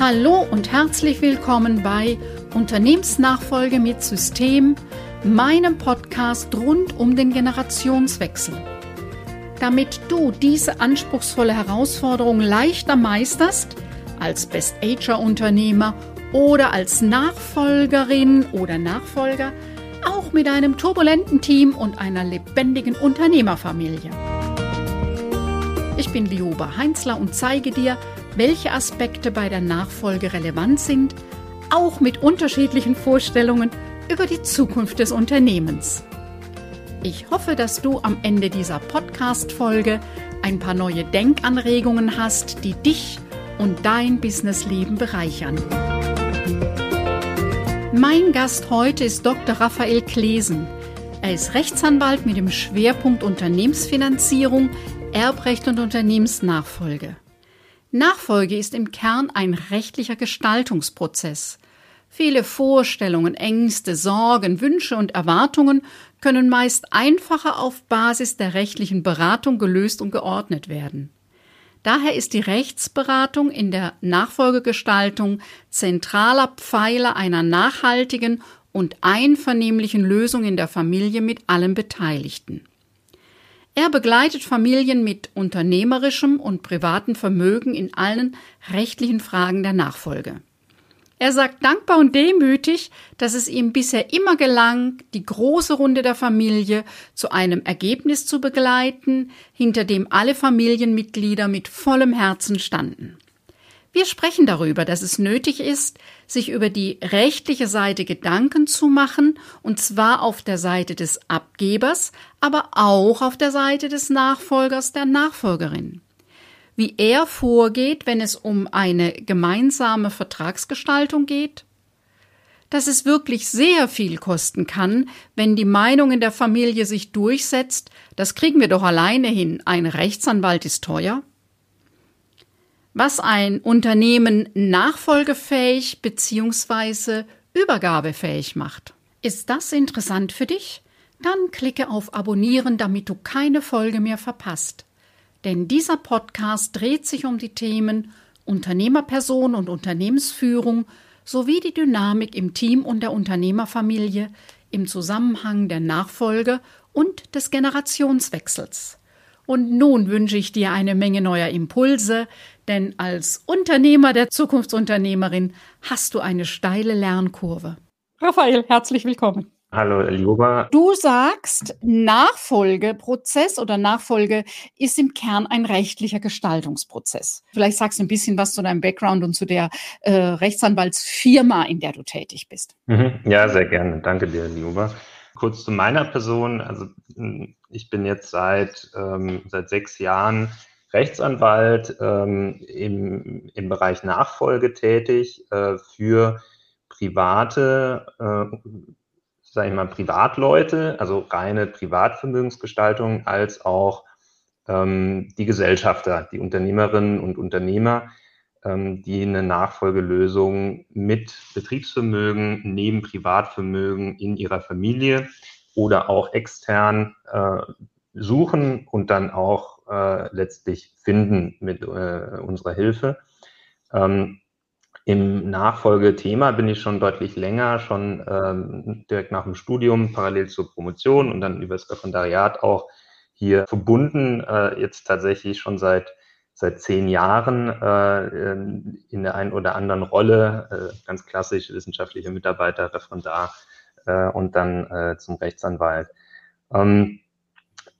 Hallo und herzlich willkommen bei Unternehmensnachfolge mit System, meinem Podcast rund um den Generationswechsel. Damit du diese anspruchsvolle Herausforderung leichter meisterst, als Best-Ager-Unternehmer oder als Nachfolgerin oder Nachfolger, auch mit einem turbulenten Team und einer lebendigen Unternehmerfamilie. Ich bin Lioba Heinzler und zeige dir, welche Aspekte bei der Nachfolge relevant sind, auch mit unterschiedlichen Vorstellungen über die Zukunft des Unternehmens. Ich hoffe, dass du am Ende dieser Podcast-Folge ein paar neue Denkanregungen hast, die dich und dein Businessleben bereichern. Mein Gast heute ist Dr. Raphael Klesen. Er ist Rechtsanwalt mit dem Schwerpunkt Unternehmensfinanzierung, Erbrecht und Unternehmensnachfolge. Nachfolge ist im Kern ein rechtlicher Gestaltungsprozess. Viele Vorstellungen, Ängste, Sorgen, Wünsche und Erwartungen können meist einfacher auf Basis der rechtlichen Beratung gelöst und geordnet werden. Daher ist die Rechtsberatung in der Nachfolgegestaltung zentraler Pfeiler einer nachhaltigen und einvernehmlichen Lösung in der Familie mit allen Beteiligten. Er begleitet Familien mit unternehmerischem und privatem Vermögen in allen rechtlichen Fragen der Nachfolge. Er sagt dankbar und demütig, dass es ihm bisher immer gelang, die große Runde der Familie zu einem Ergebnis zu begleiten, hinter dem alle Familienmitglieder mit vollem Herzen standen. Wir sprechen darüber, dass es nötig ist, sich über die rechtliche Seite Gedanken zu machen, und zwar auf der Seite des Abgebers, aber auch auf der Seite des Nachfolgers der Nachfolgerin wie er vorgeht, wenn es um eine gemeinsame Vertragsgestaltung geht? Dass es wirklich sehr viel kosten kann, wenn die Meinung in der Familie sich durchsetzt, das kriegen wir doch alleine hin, ein Rechtsanwalt ist teuer? Was ein Unternehmen nachfolgefähig bzw. übergabefähig macht. Ist das interessant für dich? Dann klicke auf Abonnieren, damit du keine Folge mehr verpasst. Denn dieser Podcast dreht sich um die Themen Unternehmerperson und Unternehmensführung sowie die Dynamik im Team und der Unternehmerfamilie im Zusammenhang der Nachfolge und des Generationswechsels. Und nun wünsche ich dir eine Menge neuer Impulse, denn als Unternehmer der Zukunftsunternehmerin hast du eine steile Lernkurve. Raphael, herzlich willkommen. Hallo, Elioba. Du sagst, Nachfolgeprozess oder Nachfolge ist im Kern ein rechtlicher Gestaltungsprozess. Vielleicht sagst du ein bisschen was zu deinem Background und zu der äh, Rechtsanwaltsfirma, in der du tätig bist. Mhm. Ja, sehr gerne. Danke dir, Elioba. Kurz zu meiner Person. Also ich bin jetzt seit, ähm, seit sechs Jahren Rechtsanwalt ähm, im, im Bereich Nachfolge tätig äh, für private äh, sage ich mal, Privatleute, also reine Privatvermögensgestaltung, als auch ähm, die Gesellschafter, die Unternehmerinnen und Unternehmer, ähm, die eine Nachfolgelösung mit Betriebsvermögen neben Privatvermögen in ihrer Familie oder auch extern äh, suchen und dann auch äh, letztlich finden mit äh, unserer Hilfe. Ähm, im Nachfolgethema bin ich schon deutlich länger, schon ähm, direkt nach dem Studium, parallel zur Promotion und dann über das Referendariat auch hier verbunden, äh, jetzt tatsächlich schon seit seit zehn Jahren äh, in der einen oder anderen Rolle, äh, ganz klassisch wissenschaftlicher Mitarbeiter, Referendar äh, und dann äh, zum Rechtsanwalt. Ähm,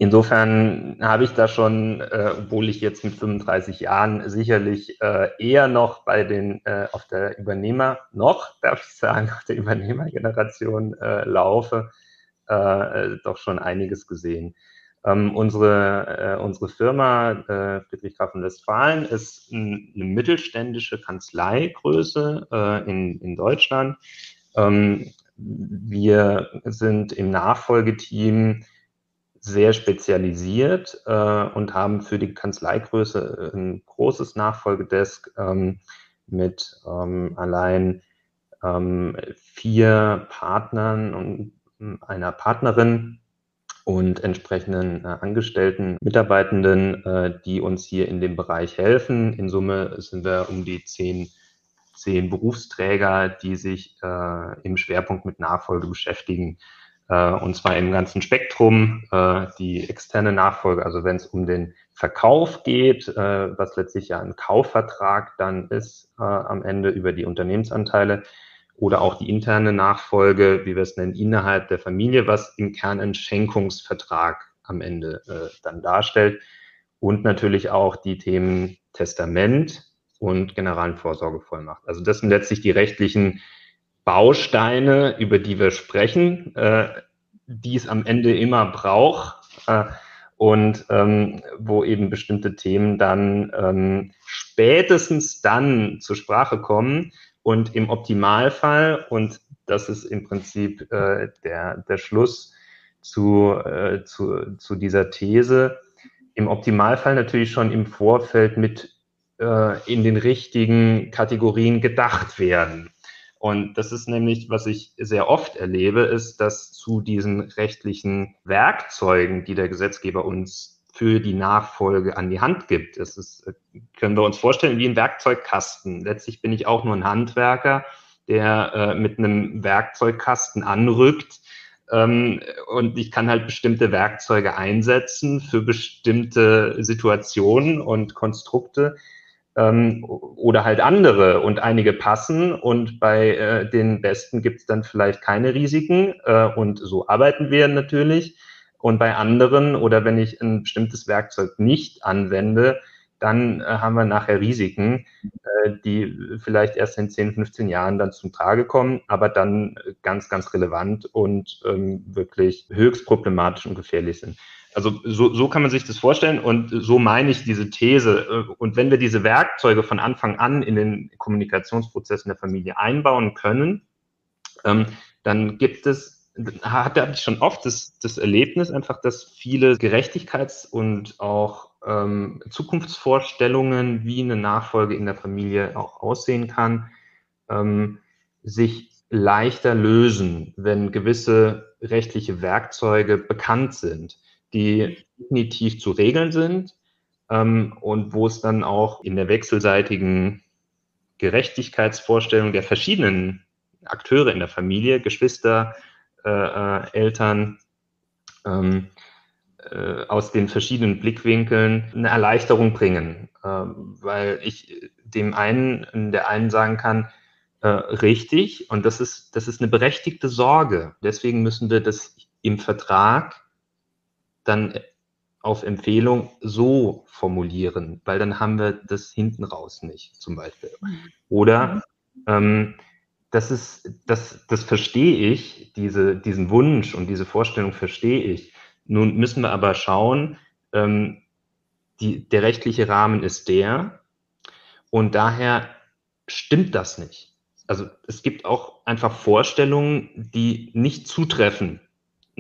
Insofern habe ich da schon, äh, obwohl ich jetzt mit 35 Jahren sicherlich äh, eher noch bei den äh, auf der Übernehmer noch, darf ich sagen, auf der Übernehmergeneration äh, laufe, äh, doch schon einiges gesehen. Ähm, unsere, äh, unsere Firma Friedrich Graf von Westfalen ist ein, eine mittelständische Kanzleigröße in, in Deutschland. Ähm, wir sind im Nachfolgeteam sehr spezialisiert äh, und haben für die Kanzleigröße ein großes Nachfolgedesk ähm, mit ähm, allein ähm, vier Partnern und einer Partnerin und entsprechenden äh, Angestellten, Mitarbeitenden, äh, die uns hier in dem Bereich helfen. In Summe sind wir um die zehn, 15 Berufsträger, die sich äh, im Schwerpunkt mit Nachfolge beschäftigen. Äh, und zwar im ganzen Spektrum, äh, die externe Nachfolge, also wenn es um den Verkauf geht, äh, was letztlich ja ein Kaufvertrag dann ist am Ende über die Unternehmensanteile, oder auch die interne Nachfolge, wie wir es nennen, innerhalb der Familie, was im Kern ein Schenkungsvertrag am Ende dann darstellt. Und natürlich auch die Themen Testament und generalen Vorsorgevollmacht. Also das sind letztlich die rechtlichen Bausteine, über die wir sprechen, äh, die es am Ende immer braucht äh, und ähm, wo eben bestimmte Themen dann ähm, spätestens dann zur Sprache kommen, und im Optimalfall, und das ist im Prinzip äh, der, der Schluss zu, äh, zu, zu dieser These, im Optimalfall natürlich schon im Vorfeld mit äh, in den richtigen Kategorien gedacht werden. Und das ist nämlich, was ich sehr oft erlebe, ist, dass zu diesen rechtlichen Werkzeugen, die der Gesetzgeber uns für die Nachfolge an die Hand gibt. Das ist, äh, können wir uns vorstellen, wie ein Werkzeugkasten. Letztlich bin ich auch nur ein Handwerker, der äh, mit einem Werkzeugkasten anrückt. Ähm, und ich kann halt bestimmte Werkzeuge einsetzen für bestimmte Situationen und Konstrukte ähm, oder halt andere und einige passen und bei äh, den besten gibt es dann vielleicht keine Risiken äh, und so arbeiten wir natürlich. Und bei anderen oder wenn ich ein bestimmtes Werkzeug nicht anwende, dann äh, haben wir nachher Risiken, äh, die vielleicht erst in 10, 15 Jahren dann zum Trage kommen, aber dann ganz, ganz relevant und ähm, wirklich höchst problematisch und gefährlich sind. Also so, so kann man sich das vorstellen und so meine ich diese These. Und wenn wir diese Werkzeuge von Anfang an in den Kommunikationsprozess in der Familie einbauen können, ähm, dann gibt es hatte ich schon oft das, das Erlebnis einfach, dass viele Gerechtigkeits- und auch ähm, Zukunftsvorstellungen, wie eine Nachfolge in der Familie auch aussehen kann, ähm, sich leichter lösen, wenn gewisse rechtliche Werkzeuge bekannt sind, die definitiv zu regeln sind ähm, und wo es dann auch in der wechselseitigen Gerechtigkeitsvorstellung der verschiedenen Akteure in der Familie, Geschwister, äh, äh, Eltern ähm, äh, aus den verschiedenen Blickwinkeln eine Erleichterung bringen, ähm, weil ich dem einen, der einen sagen kann, äh, richtig, und das ist, das ist eine berechtigte Sorge. Deswegen müssen wir das im Vertrag dann auf Empfehlung so formulieren, weil dann haben wir das hinten raus nicht, zum Beispiel. Mhm. Oder ähm, das ist, das, das verstehe ich, diese, diesen Wunsch und diese Vorstellung verstehe ich. Nun müssen wir aber schauen, ähm, die, der rechtliche Rahmen ist der und daher stimmt das nicht. Also es gibt auch einfach Vorstellungen, die nicht zutreffen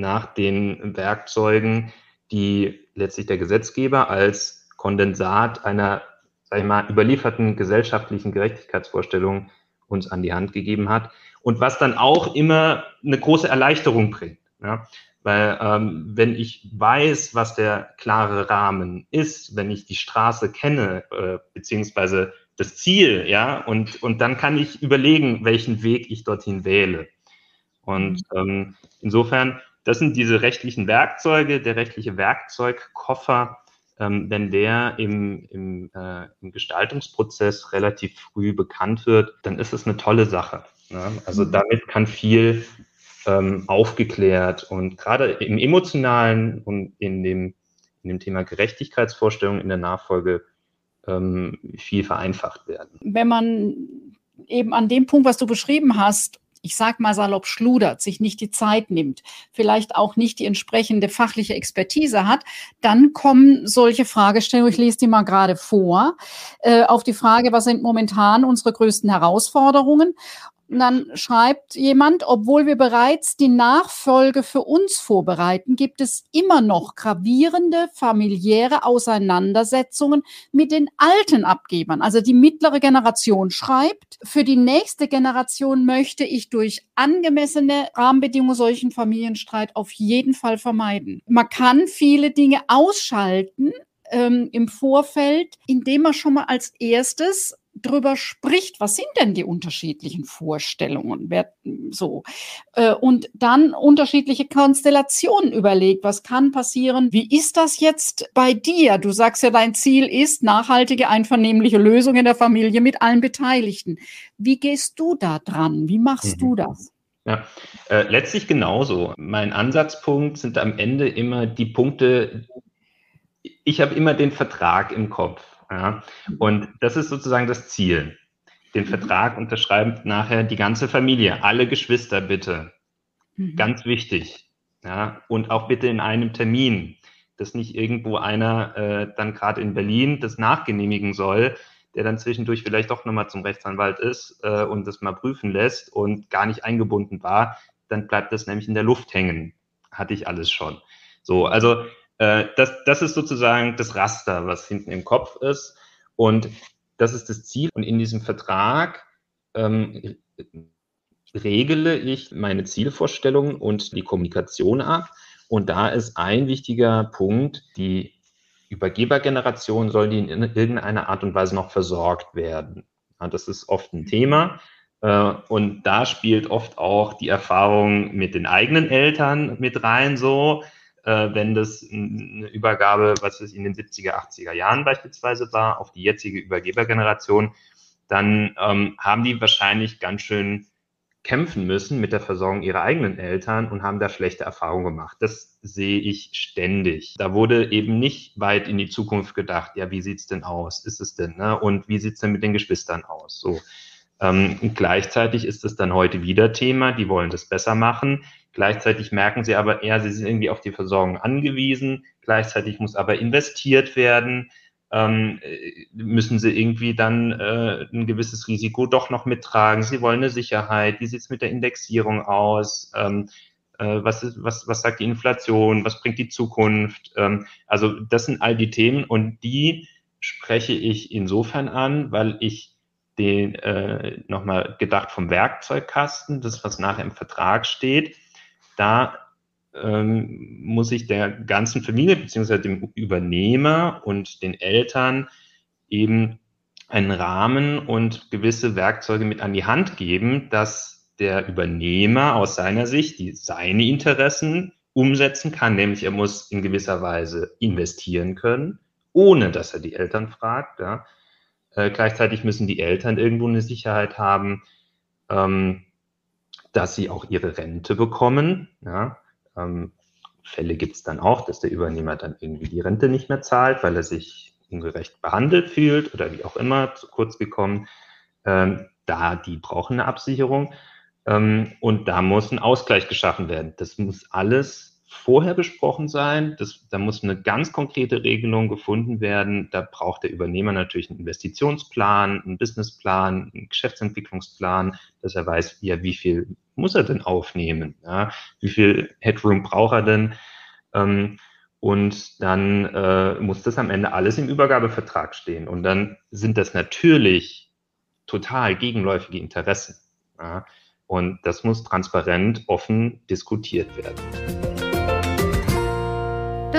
nach den Werkzeugen, die letztlich der Gesetzgeber als Kondensat einer, sag ich mal, überlieferten gesellschaftlichen Gerechtigkeitsvorstellung uns an die Hand gegeben hat und was dann auch immer eine große Erleichterung bringt. Ja? Weil ähm, wenn ich weiß, was der klare Rahmen ist, wenn ich die Straße kenne, äh, beziehungsweise das Ziel, ja, und, und dann kann ich überlegen, welchen Weg ich dorthin wähle. Und ähm, insofern, das sind diese rechtlichen Werkzeuge, der rechtliche Werkzeugkoffer, ähm, wenn der im, im, äh, im Gestaltungsprozess relativ früh bekannt wird, dann ist es eine tolle Sache. Ne? Also mhm. damit kann viel ähm, aufgeklärt und gerade im emotionalen und in dem, in dem Thema Gerechtigkeitsvorstellung in der Nachfolge ähm, viel vereinfacht werden. Wenn man eben an dem Punkt, was du beschrieben hast, ich sag mal salopp schludert, sich nicht die Zeit nimmt, vielleicht auch nicht die entsprechende fachliche Expertise hat, dann kommen solche Fragestellungen, ich lese die mal gerade vor, äh, auf die Frage, was sind momentan unsere größten Herausforderungen? Und dann schreibt jemand, obwohl wir bereits die Nachfolge für uns vorbereiten, gibt es immer noch gravierende familiäre Auseinandersetzungen mit den alten Abgebern. Also die mittlere Generation schreibt, für die nächste Generation möchte ich durch angemessene Rahmenbedingungen solchen Familienstreit auf jeden Fall vermeiden. Man kann viele Dinge ausschalten, ähm, im Vorfeld, indem man schon mal als erstes drüber spricht, was sind denn die unterschiedlichen Vorstellungen, wer, so, äh, und dann unterschiedliche Konstellationen überlegt, was kann passieren, wie ist das jetzt bei dir? Du sagst ja, dein Ziel ist nachhaltige, einvernehmliche Lösung in der Familie mit allen Beteiligten. Wie gehst du da dran? Wie machst mhm. du das? Ja, äh, letztlich genauso. Mein Ansatzpunkt sind am Ende immer die Punkte, ich habe immer den Vertrag im Kopf. Ja? Und das ist sozusagen das Ziel. Den mhm. Vertrag unterschreibt nachher die ganze Familie, alle Geschwister bitte. Mhm. Ganz wichtig. Ja? Und auch bitte in einem Termin, dass nicht irgendwo einer äh, dann gerade in Berlin das nachgenehmigen soll, der dann zwischendurch vielleicht doch nochmal zum Rechtsanwalt ist äh, und das mal prüfen lässt und gar nicht eingebunden war, dann bleibt das nämlich in der Luft hängen. Hatte ich alles schon. So, also äh, das, das ist sozusagen das Raster, was hinten im Kopf ist. Und das ist das Ziel. Und in diesem Vertrag ähm, regele ich meine Zielvorstellungen und die Kommunikation ab. Und da ist ein wichtiger Punkt, die Übergebergeneration soll die in irgendeiner Art und Weise noch versorgt werden. Ja, das ist oft ein Thema. Äh, und da spielt oft auch die Erfahrung mit den eigenen Eltern mit rein, so, äh, wenn das eine Übergabe, was es in den 70er, 80er Jahren beispielsweise war, auf die jetzige Übergebergeneration, dann ähm, haben die wahrscheinlich ganz schön kämpfen müssen mit der Versorgung ihrer eigenen Eltern und haben da schlechte Erfahrungen gemacht. Das sehe ich ständig. Da wurde eben nicht weit in die Zukunft gedacht, ja, wie sieht's denn aus? Ist es denn? Ne? Und wie sieht's denn mit den Geschwistern aus? So. Ähm, gleichzeitig ist es dann heute wieder Thema, die wollen das besser machen. Gleichzeitig merken sie aber eher, sie sind irgendwie auf die Versorgung angewiesen. Gleichzeitig muss aber investiert werden ähm, äh, müssen sie irgendwie dann äh, ein gewisses Risiko doch noch mittragen. Sie wollen eine Sicherheit. Wie sieht es mit der Indexierung aus? Ähm, äh, was, ist, was, was sagt die Inflation? Was bringt die Zukunft? Ähm, also das sind all die Themen und die spreche ich insofern an, weil ich den äh, nochmal gedacht vom Werkzeugkasten, das was nachher im Vertrag steht, da ähm, muss ich der ganzen Familie beziehungsweise dem Übernehmer und den Eltern eben einen Rahmen und gewisse Werkzeuge mit an die Hand geben, dass der Übernehmer aus seiner Sicht die, seine Interessen umsetzen kann, nämlich er muss in gewisser Weise investieren können, ohne dass er die Eltern fragt. Ja. Äh, gleichzeitig müssen die Eltern irgendwo eine Sicherheit haben, ähm, dass sie auch ihre Rente bekommen. Ja. Ähm, Fälle gibt es dann auch, dass der Übernehmer dann irgendwie die Rente nicht mehr zahlt, weil er sich ungerecht behandelt fühlt oder wie auch immer zu kurz gekommen. Ähm, da, die brauchen eine Absicherung. Ähm, und da muss ein Ausgleich geschaffen werden. Das muss alles vorher besprochen sein. Das, da muss eine ganz konkrete Regelung gefunden werden. Da braucht der Übernehmer natürlich einen Investitionsplan, einen Businessplan, einen Geschäftsentwicklungsplan, dass er weiß, ja, wie viel muss er denn aufnehmen? Ja? Wie viel Headroom braucht er denn? Ähm, und dann äh, muss das am Ende alles im Übergabevertrag stehen. Und dann sind das natürlich total gegenläufige Interessen. Ja? Und das muss transparent, offen diskutiert werden.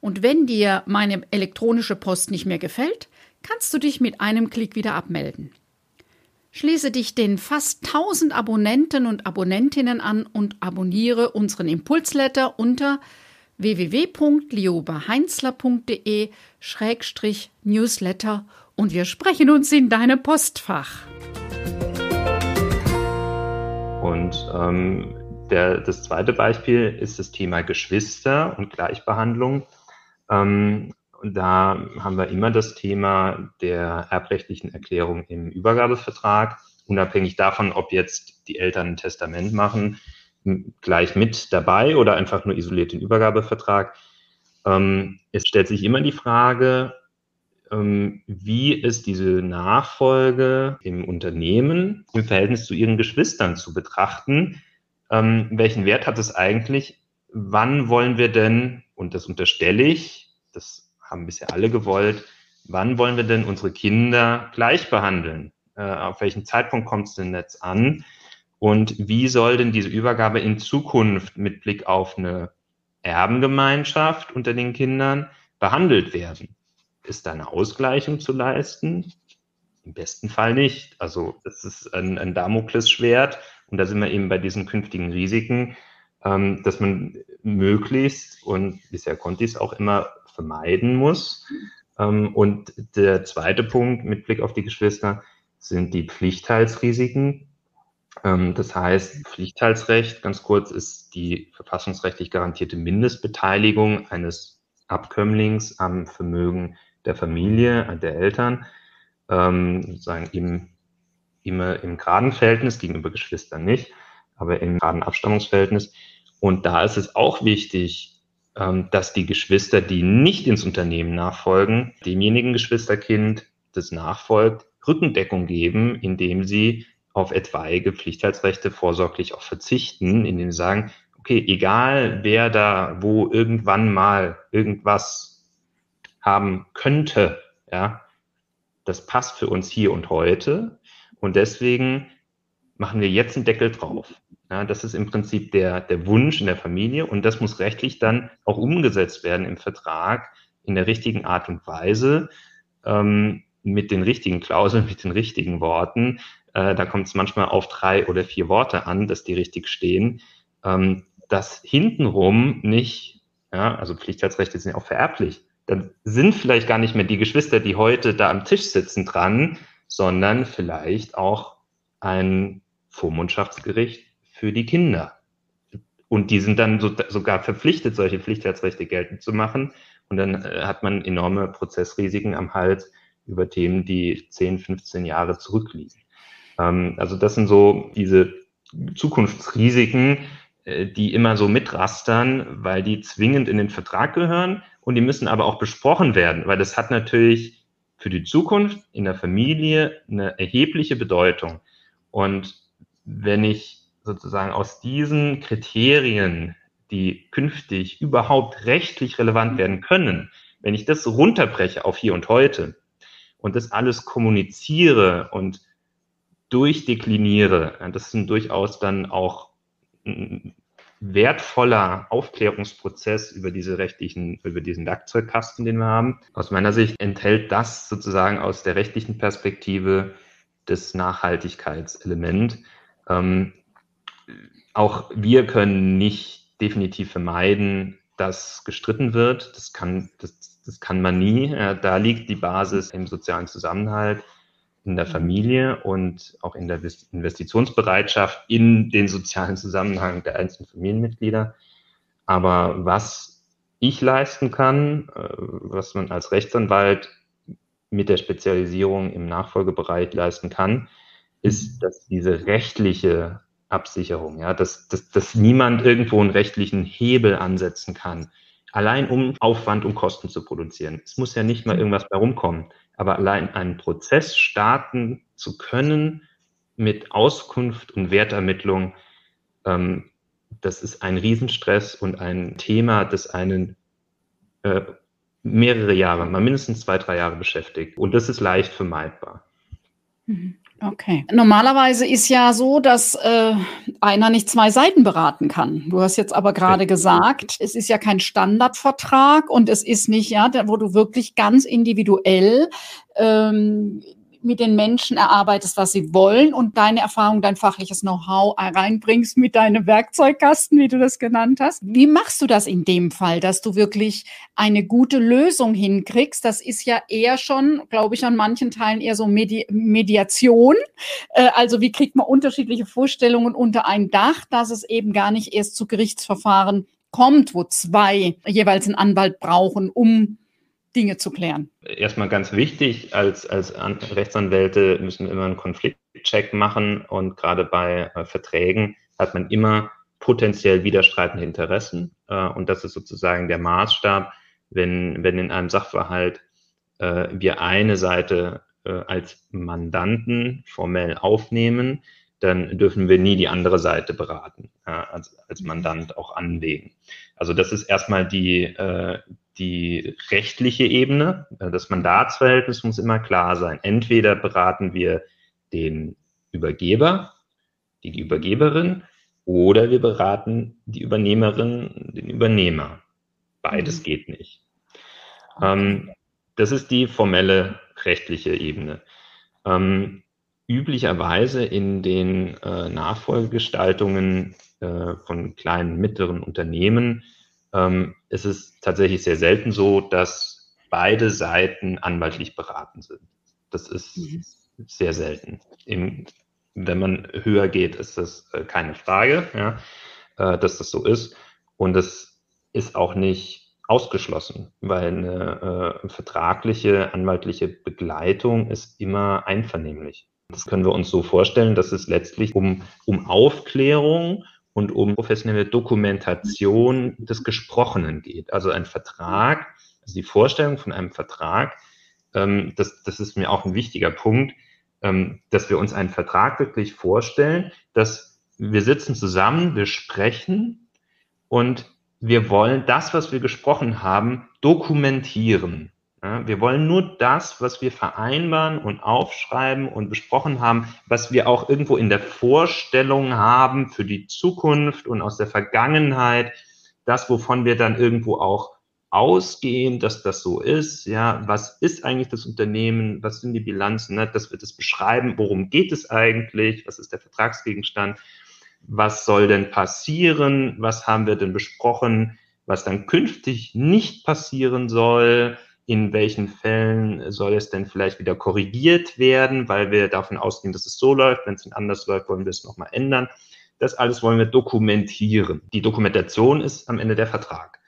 Und wenn dir meine elektronische Post nicht mehr gefällt, kannst du dich mit einem Klick wieder abmelden. Schließe dich den fast 1000 Abonnenten und Abonnentinnen an und abonniere unseren Impulsletter unter www.liobaheinzler.de-newsletter und wir sprechen uns in deinem Postfach. Und ähm, der, das zweite Beispiel ist das Thema Geschwister und Gleichbehandlung. Ähm, da haben wir immer das Thema der erbrechtlichen Erklärung im Übergabevertrag, unabhängig davon, ob jetzt die Eltern ein Testament machen, gleich mit dabei oder einfach nur isoliert den Übergabevertrag. Ähm, es stellt sich immer die Frage, ähm, wie ist diese Nachfolge im Unternehmen im Verhältnis zu ihren Geschwistern zu betrachten, ähm, welchen Wert hat es eigentlich? Wann wollen wir denn, und das unterstelle ich, das haben bisher alle gewollt, wann wollen wir denn unsere Kinder gleich behandeln? Äh, auf welchen Zeitpunkt kommt es denn jetzt an? Und wie soll denn diese Übergabe in Zukunft mit Blick auf eine Erbengemeinschaft unter den Kindern behandelt werden? Ist da eine Ausgleichung zu leisten? Im besten Fall nicht. Also das ist ein, ein Damoklesschwert und da sind wir eben bei diesen künftigen Risiken, ähm, dass man möglichst, und bisher konnte ich es auch immer vermeiden muss. Ähm, und der zweite Punkt mit Blick auf die Geschwister sind die Pflichtteilsrisiken. Ähm, das heißt, Pflichtteilsrecht, ganz kurz, ist die verfassungsrechtlich garantierte Mindestbeteiligung eines Abkömmlings am Vermögen der Familie, der Eltern, ähm, sozusagen im, immer im geraden Verhältnis gegenüber Geschwistern nicht, aber im geraden Abstammungsverhältnis. Und da ist es auch wichtig, ähm, dass die Geschwister, die nicht ins Unternehmen nachfolgen, demjenigen Geschwisterkind, das nachfolgt, Rückendeckung geben, indem sie auf etwaige Pflichtheitsrechte vorsorglich auch verzichten, indem sie sagen, okay, egal wer da wo irgendwann mal irgendwas haben könnte, ja, das passt für uns hier und heute und deswegen machen wir jetzt einen Deckel drauf. Ja, das ist im Prinzip der, der Wunsch in der Familie und das muss rechtlich dann auch umgesetzt werden im Vertrag in der richtigen Art und Weise, ähm, mit den richtigen Klauseln, mit den richtigen Worten. Äh, da kommt es manchmal auf drei oder vier Worte an, dass die richtig stehen. Ähm, dass hintenrum nicht, ja, also Pflichtheitsrechte sind ja auch vererblich. Dann sind vielleicht gar nicht mehr die Geschwister, die heute da am Tisch sitzen, dran, sondern vielleicht auch ein Vormundschaftsgericht für die Kinder. Und die sind dann so, sogar verpflichtet, solche Pflichtheitsrechte geltend zu machen. Und dann äh, hat man enorme Prozessrisiken am Hals über Themen, die 10, 15 Jahre zurückliegen. Ähm, also das sind so diese Zukunftsrisiken, äh, die immer so mitrastern, weil die zwingend in den Vertrag gehören und die müssen aber auch besprochen werden, weil das hat natürlich für die Zukunft in der Familie eine erhebliche Bedeutung. Und wenn ich sozusagen aus diesen Kriterien, die künftig überhaupt rechtlich relevant werden können, wenn ich das runterbreche auf hier und heute und das alles kommuniziere und durchdekliniere, das sind durchaus dann auch ein wertvoller Aufklärungsprozess über diese rechtlichen, über diesen Werkzeugkasten, den wir haben. Aus meiner Sicht enthält das sozusagen aus der rechtlichen Perspektive das Nachhaltigkeitselement. Ähm, auch wir können nicht definitiv vermeiden, dass gestritten wird. Das kann, das, das kann man nie. Da liegt die Basis im sozialen Zusammenhalt, in der Familie und auch in der Investitionsbereitschaft in den sozialen Zusammenhang der einzelnen Familienmitglieder. Aber was ich leisten kann, äh, was man als Rechtsanwalt mit der Spezialisierung im Nachfolgebereich leisten kann, ist, dass diese rechtliche Absicherung, ja, dass, dass, dass niemand irgendwo einen rechtlichen Hebel ansetzen kann, allein um Aufwand und Kosten zu produzieren. Es muss ja nicht mal irgendwas bei rumkommen, aber allein einen Prozess starten zu können mit Auskunft und Wertermittlung, ähm, das ist ein Riesenstress und ein Thema, das einen äh, mehrere Jahre, mal mindestens zwei, drei Jahre beschäftigt. Und das ist leicht vermeidbar. Mhm. Okay. Normalerweise ist ja so, dass äh, einer nicht zwei Seiten beraten kann. Du hast jetzt aber gerade gesagt, es ist ja kein Standardvertrag und es ist nicht, ja, wo du wirklich ganz individuell ähm, mit den Menschen erarbeitest, was sie wollen und deine Erfahrung, dein fachliches Know-how reinbringst mit deinem Werkzeugkasten, wie du das genannt hast. Wie machst du das in dem Fall, dass du wirklich eine gute Lösung hinkriegst? Das ist ja eher schon, glaube ich, an manchen Teilen eher so Medi Mediation. Äh, also wie kriegt man unterschiedliche Vorstellungen unter ein Dach, dass es eben gar nicht erst zu Gerichtsverfahren kommt, wo zwei jeweils einen Anwalt brauchen, um Dinge zu klären? Erstmal ganz wichtig, als, als Rechtsanwälte müssen wir immer einen Konfliktcheck machen und gerade bei äh, Verträgen hat man immer potenziell widerstreitende Interessen äh, und das ist sozusagen der Maßstab, wenn, wenn in einem Sachverhalt äh, wir eine Seite äh, als Mandanten formell aufnehmen, dann dürfen wir nie die andere Seite beraten. als, als Mandant auch anlegen. Also das ist erstmal die, äh, die rechtliche Ebene. Äh, das Mandatsverhältnis muss immer klar sein. Entweder beraten wir den Übergeber, die Übergeberin, oder wir beraten die Übernehmerin, den Übernehmer. Beides mhm. geht nicht. Ähm, das ist die formelle rechtliche Ebene. Ähm, üblicherweise in den äh, Nachfolgegestaltungen äh, von kleinen, mittleren Unternehmen ähm, ist es tatsächlich sehr selten so, dass beide Seiten anwaltlich beraten sind. Das ist mhm. sehr selten. Im, wenn man höher geht, ist das äh, keine Frage, ja, äh, dass das so ist. Und es ist auch nicht ausgeschlossen, weil eine äh, vertragliche anwaltliche Begleitung ist immer einvernehmlich. Das können wir uns so vorstellen, dass es letztlich um, um Aufklärung und um professionelle Dokumentation des Gesprochenen geht. Also ein Vertrag, also die Vorstellung von einem Vertrag, ähm, das, das ist mir auch ein wichtiger Punkt, ähm, dass wir uns einen Vertrag wirklich vorstellen, dass wir sitzen zusammen, wir sprechen und wir wollen das, was wir gesprochen haben, dokumentieren. Ja, wir wollen nur das, was wir vereinbaren und aufschreiben und besprochen haben, was wir auch irgendwo in der Vorstellung haben für die Zukunft und aus der Vergangenheit, das, wovon wir dann irgendwo auch ausgehen, dass das so ist. Ja, was ist eigentlich das Unternehmen? Was sind die Bilanzen? Ne? Dass wir das beschreiben. Worum geht es eigentlich? Was ist der Vertragsgegenstand? Was soll denn passieren? Was haben wir denn besprochen? Was dann künftig nicht passieren soll? In welchen Fällen soll es denn vielleicht wieder korrigiert werden, weil wir davon ausgehen, dass es so läuft. Wenn es anders läuft, wollen wir es nochmal ändern. Das alles wollen wir dokumentieren. Die Dokumentation ist am Ende der Vertrag.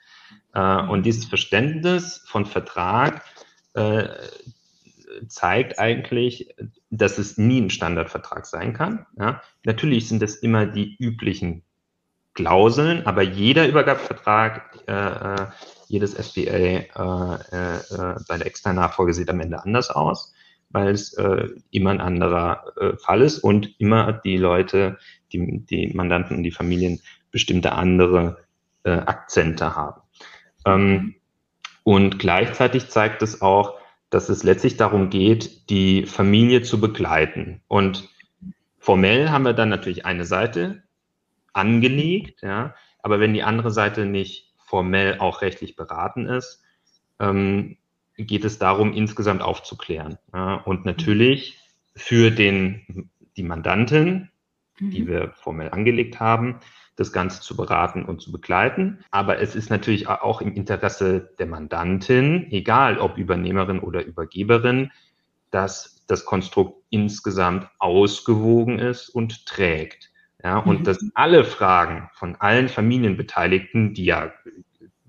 Äh, und dieses Verständnis von Vertrag äh, zeigt eigentlich, dass es nie ein Standardvertrag sein kann. Natürlich sind es immer die üblichen Klauseln, aber jeder Übergabevertrag äh jedes SBA äh, äh, bei der externen Nachfolge sieht am Ende anders aus, weil es äh, immer ein anderer äh, Fall ist und immer die Leute, die, die Mandanten und die Familien bestimmte andere äh, Akzente haben. Ähm, und gleichzeitig zeigt es auch, dass es letztlich darum geht, die Familie zu begleiten. Und formell haben wir dann natürlich eine Seite angelegt, ja, aber wenn die andere Seite nicht formell auch rechtlich beraten ist, ähm, geht es darum, insgesamt aufzuklären. Ja, und natürlich für den, die Mandantin, mhm. die wir formell angelegt haben, das Ganze zu beraten und zu begleiten. Aber es ist natürlich auch im Interesse der Mandantin, egal ob Übernehmerin oder Übergeberin, dass das Konstrukt insgesamt ausgewogen ist und trägt. Ja, und mhm. dass alle Fragen von allen Familienbeteiligten, die ja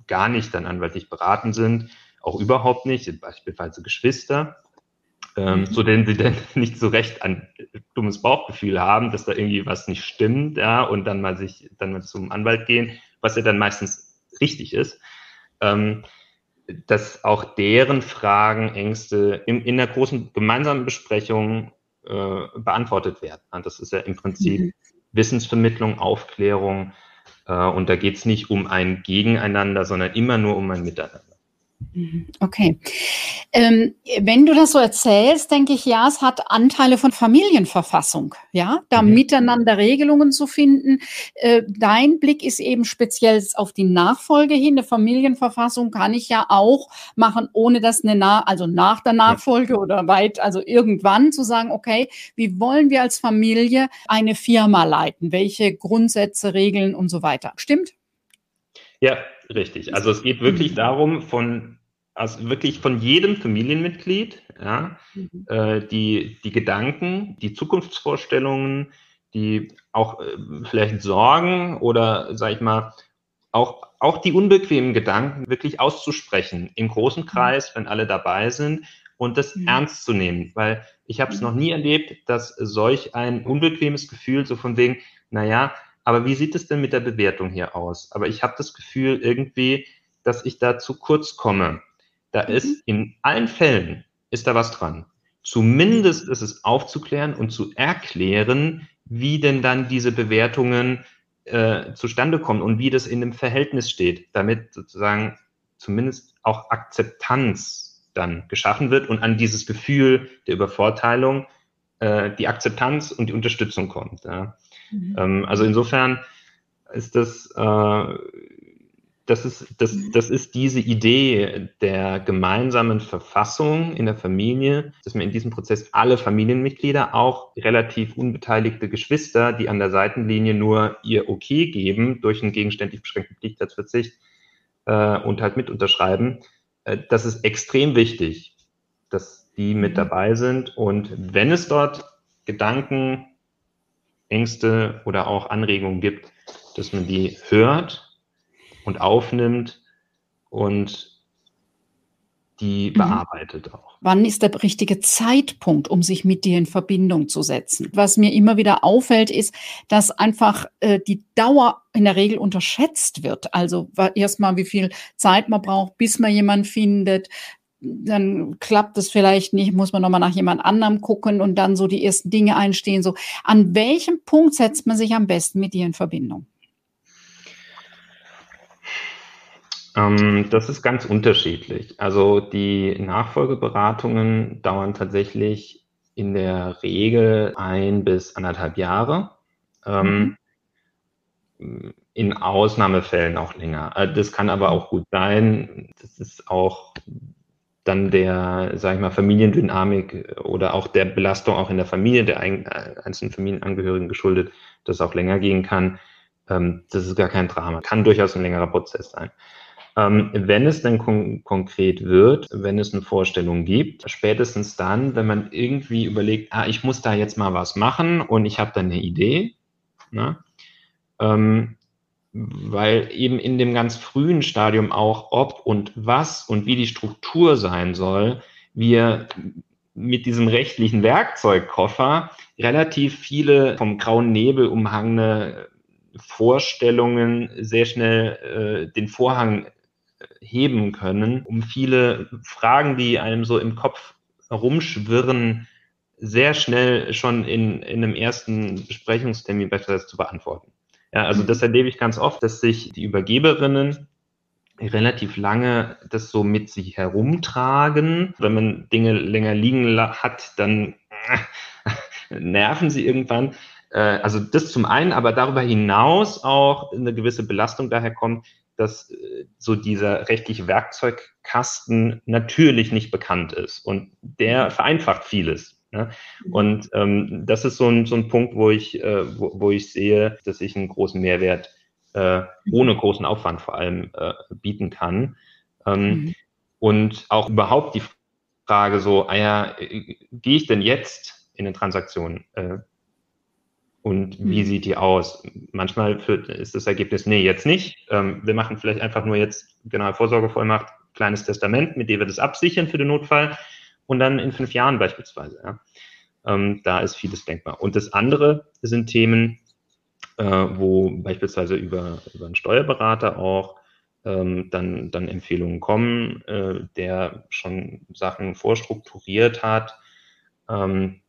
gar nicht dann anwaltlich beraten sind, auch überhaupt nicht, beispielsweise Geschwister, ähm, mhm. so denn sie dann nicht so recht ein dummes Bauchgefühl haben, dass da irgendwie was nicht stimmt, ja, und dann mal sich, dann mal zum Anwalt gehen, was ja dann meistens richtig ist, ähm, dass auch deren Fragen, Ängste in, in der großen gemeinsamen Besprechung äh, beantwortet werden. Das ist ja im Prinzip mhm. Wissensvermittlung, Aufklärung. Äh, und da geht es nicht um ein Gegeneinander, sondern immer nur um ein Miteinander. Okay. Ähm, wenn du das so erzählst, denke ich, ja, es hat Anteile von Familienverfassung, ja, da mhm. miteinander Regelungen zu finden. Äh, dein Blick ist eben speziell auf die Nachfolge hin. Eine Familienverfassung kann ich ja auch machen, ohne dass eine, Na also nach der Nachfolge ja. oder weit, also irgendwann zu sagen, okay, wie wollen wir als Familie eine Firma leiten? Welche Grundsätze, Regeln und so weiter? Stimmt? Ja, richtig. Also es geht wirklich darum, von also wirklich von jedem Familienmitglied, ja, mhm. äh, die, die Gedanken, die Zukunftsvorstellungen, die auch äh, vielleicht Sorgen oder, sag ich mal, auch, auch die unbequemen Gedanken wirklich auszusprechen im großen mhm. Kreis, wenn alle dabei sind und das mhm. ernst zu nehmen, weil ich habe es mhm. noch nie erlebt, dass solch ein unbequemes Gefühl so von wegen, naja, aber wie sieht es denn mit der Bewertung hier aus? Aber ich habe das Gefühl irgendwie, dass ich da zu kurz komme. Da mhm. ist in allen Fällen ist da was dran. Zumindest ist es aufzuklären und zu erklären, wie denn dann diese Bewertungen äh, zustande kommt und wie das in dem Verhältnis steht, damit sozusagen zumindest auch Akzeptanz dann geschaffen wird und an dieses Gefühl der Übervorteilung äh, die Akzeptanz und die Unterstützung kommt. Ja. Mhm. Ähm, also insofern ist das, äh, das, ist, das, das ist diese Idee der gemeinsamen Verfassung in der Familie, dass man in diesem Prozess alle Familienmitglieder, auch relativ unbeteiligte Geschwister, die an der Seitenlinie nur ihr Okay geben durch einen gegenständlich beschränkten Pflichtheitsverzicht äh, und halt mit unterschreiben, äh, das ist extrem wichtig, dass die mit mhm. dabei sind. Und wenn es dort Gedanken, Ängste oder auch Anregungen gibt, dass man die hört und aufnimmt und die mhm. bearbeitet auch. Wann ist der richtige Zeitpunkt, um sich mit dir in Verbindung zu setzen? Was mir immer wieder auffällt, ist, dass einfach äh, die Dauer in der Regel unterschätzt wird. Also erstmal, wie viel Zeit man braucht, bis man jemanden findet, dann klappt es vielleicht nicht, muss man nochmal nach jemand anderem gucken und dann so die ersten Dinge einstehen. So, an welchem Punkt setzt man sich am besten mit dir in Verbindung? Ähm, das ist ganz unterschiedlich. Also die Nachfolgeberatungen dauern tatsächlich in der Regel ein bis anderthalb Jahre. Ähm, mhm. In Ausnahmefällen auch länger. Äh, das kann aber auch gut sein. Das ist auch dann der, sage ich mal, Familiendynamik oder auch der Belastung auch in der Familie der äh, einzelnen Familienangehörigen geschuldet, dass es auch länger gehen kann. Ähm, das ist gar kein Drama. Kann durchaus ein längerer Prozess sein. Ähm, wenn es dann kon konkret wird, wenn es eine Vorstellung gibt, spätestens dann, wenn man irgendwie überlegt, ah, ich muss da jetzt mal was machen und ich habe dann eine Idee, ne? ähm, weil eben in dem ganz frühen Stadium auch ob und was und wie die Struktur sein soll, wir mit diesem rechtlichen Werkzeugkoffer relativ viele vom grauen Nebel umhangene Vorstellungen sehr schnell äh, den Vorhang heben können, um viele Fragen, die einem so im Kopf rumschwirren, sehr schnell schon in, in einem ersten Besprechungstermin beispielsweise zu beantworten. Ja, also das erlebe ich ganz oft, dass sich die Übergeberinnen relativ lange das so mit sich herumtragen. Wenn man Dinge länger liegen hat, dann nerven sie irgendwann. Äh, also das zum einen, aber darüber hinaus auch eine gewisse Belastung daher kommt, dass äh, so dieser rechtliche Werkzeugkasten natürlich nicht bekannt ist und der vereinfacht vieles. Ne? Mhm. Und ähm, das ist so ein, so ein Punkt, wo ich, äh, wo, wo ich sehe, dass ich einen großen Mehrwert äh, ohne großen Aufwand vor allem äh, bieten kann. Ähm, mhm. Und auch überhaupt die Frage so, ah ja, äh, gehe ich denn jetzt in eine Transaktion? Äh, und wie mhm. sieht die aus? Manchmal ist das Ergebnis, nee, jetzt nicht. Ähm, wir machen vielleicht einfach nur jetzt genau Vorsorgevollmacht, kleines Testament, mit dem wir das absichern für den Notfall und dann in fünf Jahren beispielsweise. Ja. Ähm, da ist vieles denkbar. Und das andere sind Themen, äh, wo beispielsweise über, über einen Steuerberater auch ähm, dann, dann Empfehlungen kommen, äh, der schon Sachen vorstrukturiert hat. Ähm,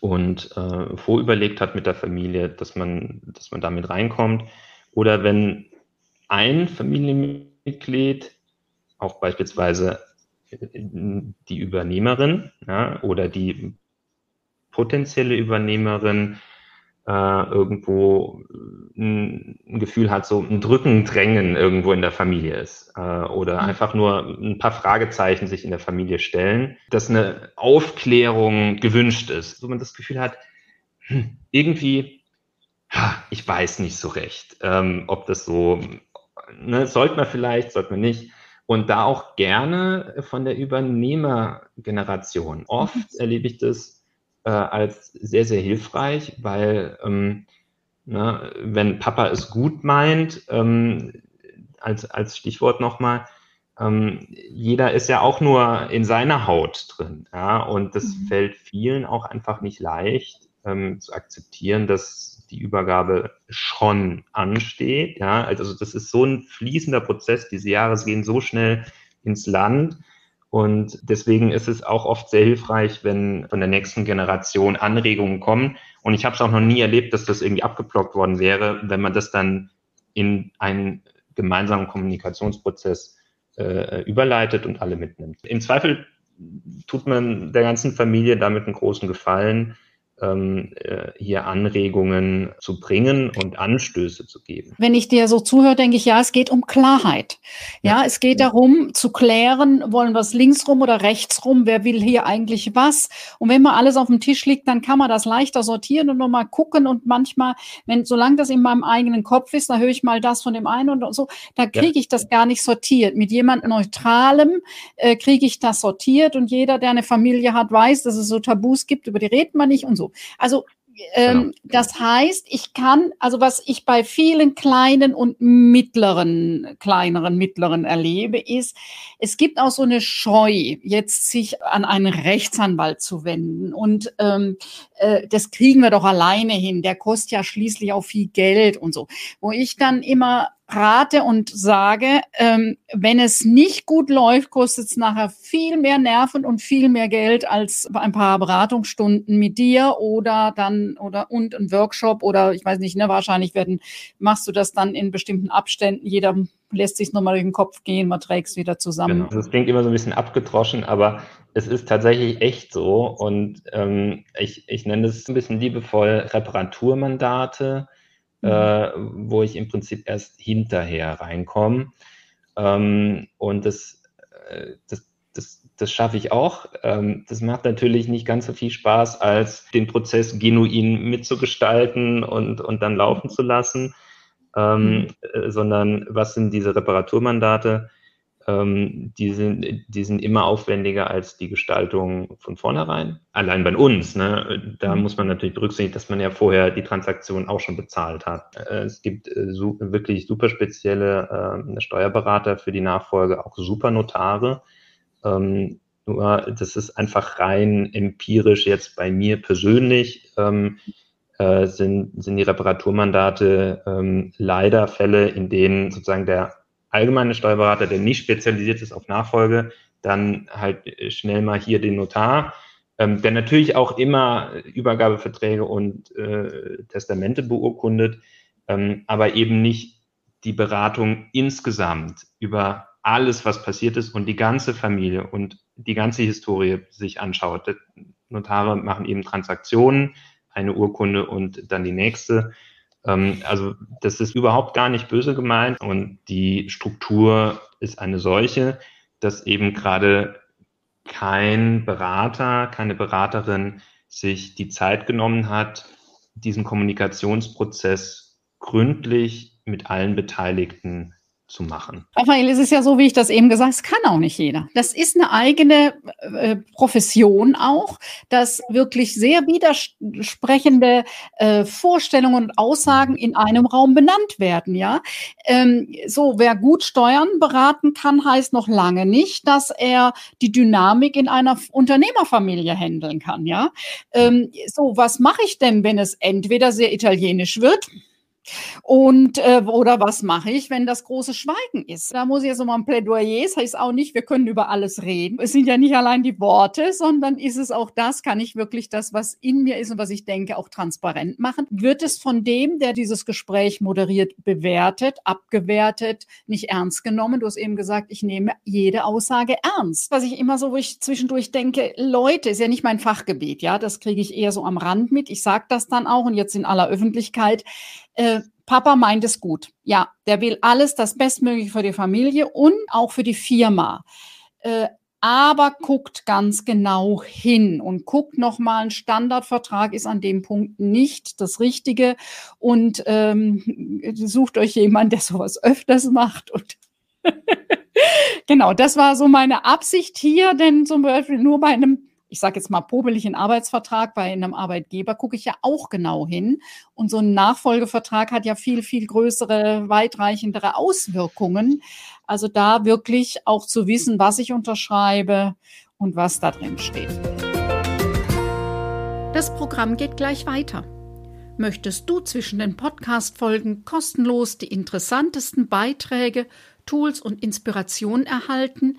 und äh, vorüberlegt hat mit der Familie, dass man, dass man damit reinkommt. Oder wenn ein Familienmitglied, auch beispielsweise die Übernehmerin ja, oder die potenzielle Übernehmerin äh, irgendwo ein, ein, Gefühl hat, so ein Drücken, Drängen irgendwo in der Familie ist äh, oder mhm. einfach nur ein paar Fragezeichen sich in der Familie stellen, dass eine Aufklärung gewünscht ist, wo man das Gefühl hat, hm, irgendwie, ich weiß nicht so recht, ähm, ob das so, ne, sollte man vielleicht, sollte man nicht. Und da auch gerne von der Übernehmergeneration. Oft mhm. erlebe ich das äh, als sehr, sehr hilfreich, weil ähm, ne, wenn Papa es gut meint, ähm, als, als Stichwort nochmal, ähm, jeder ist ja auch nur in seiner Haut drin. Ja? Und das mhm. fällt vielen auch einfach nicht leicht ähm, zu akzeptieren, dass die Übergabe schon ansteht. Ja? Also das ist so ein fließender Prozess, diese Jahre gehen so schnell ins Land. Und deswegen ist es auch oft sehr hilfreich, wenn von der nächsten Generation Anregungen kommen. Und ich habe es auch noch nie erlebt, dass das irgendwie abgeblockt worden wäre, wenn man das dann in einen gemeinsamen Kommunikationsprozess äh, überleitet und alle mitnimmt. Im Zweifel tut man der ganzen Familie damit einen großen Gefallen, hier Anregungen zu bringen und Anstöße zu geben. Wenn ich dir so zuhöre, denke ich, ja, es geht um Klarheit. Ja, ja. es geht darum zu klären, wollen wir es links rum oder rechts rum, wer will hier eigentlich was? Und wenn mal alles auf dem Tisch liegt, dann kann man das leichter sortieren und nochmal gucken und manchmal, wenn, solange das in meinem eigenen Kopf ist, da höre ich mal das von dem einen und so, da kriege ich das gar nicht sortiert. Mit jemand Neutralem äh, kriege ich das sortiert und jeder, der eine Familie hat, weiß, dass es so Tabus gibt, über die redet man nicht und so. Also ähm, genau. Das heißt, ich kann, also was ich bei vielen kleinen und mittleren, kleineren, mittleren erlebe, ist, es gibt auch so eine Scheu, jetzt sich an einen Rechtsanwalt zu wenden. Und ähm, äh, das kriegen wir doch alleine hin. Der kostet ja schließlich auch viel Geld und so. Wo ich dann immer rate und sage, ähm, wenn es nicht gut läuft, kostet es nachher viel mehr Nerven und viel mehr Geld als ein paar Beratungsstunden mit dir oder dann oder und ein Workshop oder ich weiß nicht, ne, wahrscheinlich werden machst du das dann in bestimmten Abständen. Jeder lässt sich nochmal durch den Kopf gehen, man trägt es wieder zusammen. Genau. Das klingt immer so ein bisschen abgedroschen, aber es ist tatsächlich echt so und ähm, ich, ich nenne es ein bisschen liebevoll Reparaturmandate mhm. äh, wo ich im Prinzip erst hinterher reinkomme. Ähm, und das, äh, das, das, das schaffe ich auch. Ähm, das macht natürlich nicht ganz so viel Spaß, als den Prozess genuin mitzugestalten und, und dann laufen zu lassen, ähm, mhm. äh, sondern was sind diese Reparaturmandate? Ähm, die, sind, die sind immer aufwendiger als die Gestaltung von vornherein. Allein bei uns, ne? da mhm. muss man natürlich berücksichtigen, dass man ja vorher die Transaktion auch schon bezahlt hat. Äh, es gibt äh, su wirklich super spezielle äh, Steuerberater für die Nachfolge, auch super Notare. Ähm, nur das ist einfach rein empirisch jetzt bei mir persönlich. Ähm, äh, sind, sind die Reparaturmandate ähm, leider Fälle, in denen sozusagen der allgemeine Steuerberater, der nicht spezialisiert ist auf Nachfolge, dann halt äh, schnell mal hier den Notar, ähm, der natürlich auch immer Übergabeverträge und äh, Testamente beurkundet, ähm, aber eben nicht die Beratung insgesamt über alles, was passiert ist und die ganze Familie und die ganze Historie sich anschaut. Notare machen eben Transaktionen, eine Urkunde und dann die nächste. Ähm, also das ist überhaupt gar nicht böse gemeint und die Struktur ist eine solche, dass eben gerade kein Berater, keine Beraterin sich die Zeit genommen hat, diesen Kommunikationsprozess gründlich mit allen Beteiligten zu machen. Raphael, es ist ja so, wie ich das eben gesagt habe, es kann auch nicht jeder. Das ist eine eigene äh, Profession auch, dass wirklich sehr widersprechende äh, Vorstellungen und Aussagen in einem Raum benannt werden, ja. Ähm, so, wer gut Steuern beraten kann, heißt noch lange nicht, dass er die Dynamik in einer Unternehmerfamilie handeln kann, ja. Ähm, so, was mache ich denn, wenn es entweder sehr italienisch wird? Und äh, oder was mache ich, wenn das große Schweigen ist? Da muss ich jetzt nochmal ein Plädoyer, das heißt auch nicht, wir können über alles reden. Es sind ja nicht allein die Worte, sondern ist es auch das, kann ich wirklich das, was in mir ist und was ich denke, auch transparent machen? Wird es von dem, der dieses Gespräch moderiert, bewertet, abgewertet, nicht ernst genommen? Du hast eben gesagt, ich nehme jede Aussage ernst. Was ich immer so, wo ich zwischendurch denke, Leute, ist ja nicht mein Fachgebiet, ja, das kriege ich eher so am Rand mit. Ich sage das dann auch und jetzt in aller Öffentlichkeit äh, Papa meint es gut. Ja, der will alles das Bestmögliche für die Familie und auch für die Firma. Äh, aber guckt ganz genau hin und guckt nochmal, ein Standardvertrag ist an dem Punkt nicht das Richtige und ähm, sucht euch jemanden, der sowas öfters macht und genau, das war so meine Absicht hier, denn zum Beispiel nur bei einem ich sage jetzt mal, popeligen Arbeitsvertrag bei einem Arbeitgeber gucke ich ja auch genau hin. Und so ein Nachfolgevertrag hat ja viel, viel größere, weitreichendere Auswirkungen. Also da wirklich auch zu wissen, was ich unterschreibe und was da drin steht. Das Programm geht gleich weiter. Möchtest du zwischen den Podcast-Folgen kostenlos die interessantesten Beiträge, Tools und Inspirationen erhalten?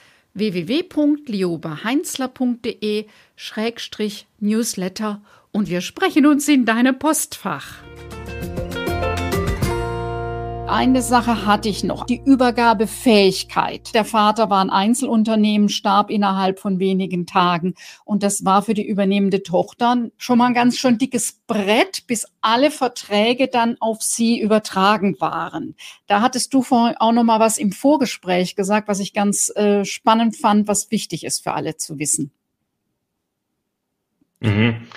www.liobeheinzler.de-newsletter und wir sprechen uns in deinem Postfach. Eine Sache hatte ich noch, die Übergabefähigkeit. Der Vater war ein Einzelunternehmen, starb innerhalb von wenigen Tagen und das war für die übernehmende Tochter schon mal ein ganz schön dickes Brett, bis alle Verträge dann auf sie übertragen waren. Da hattest du vorhin auch noch mal was im Vorgespräch gesagt, was ich ganz äh, spannend fand, was wichtig ist für alle zu wissen. Mhm.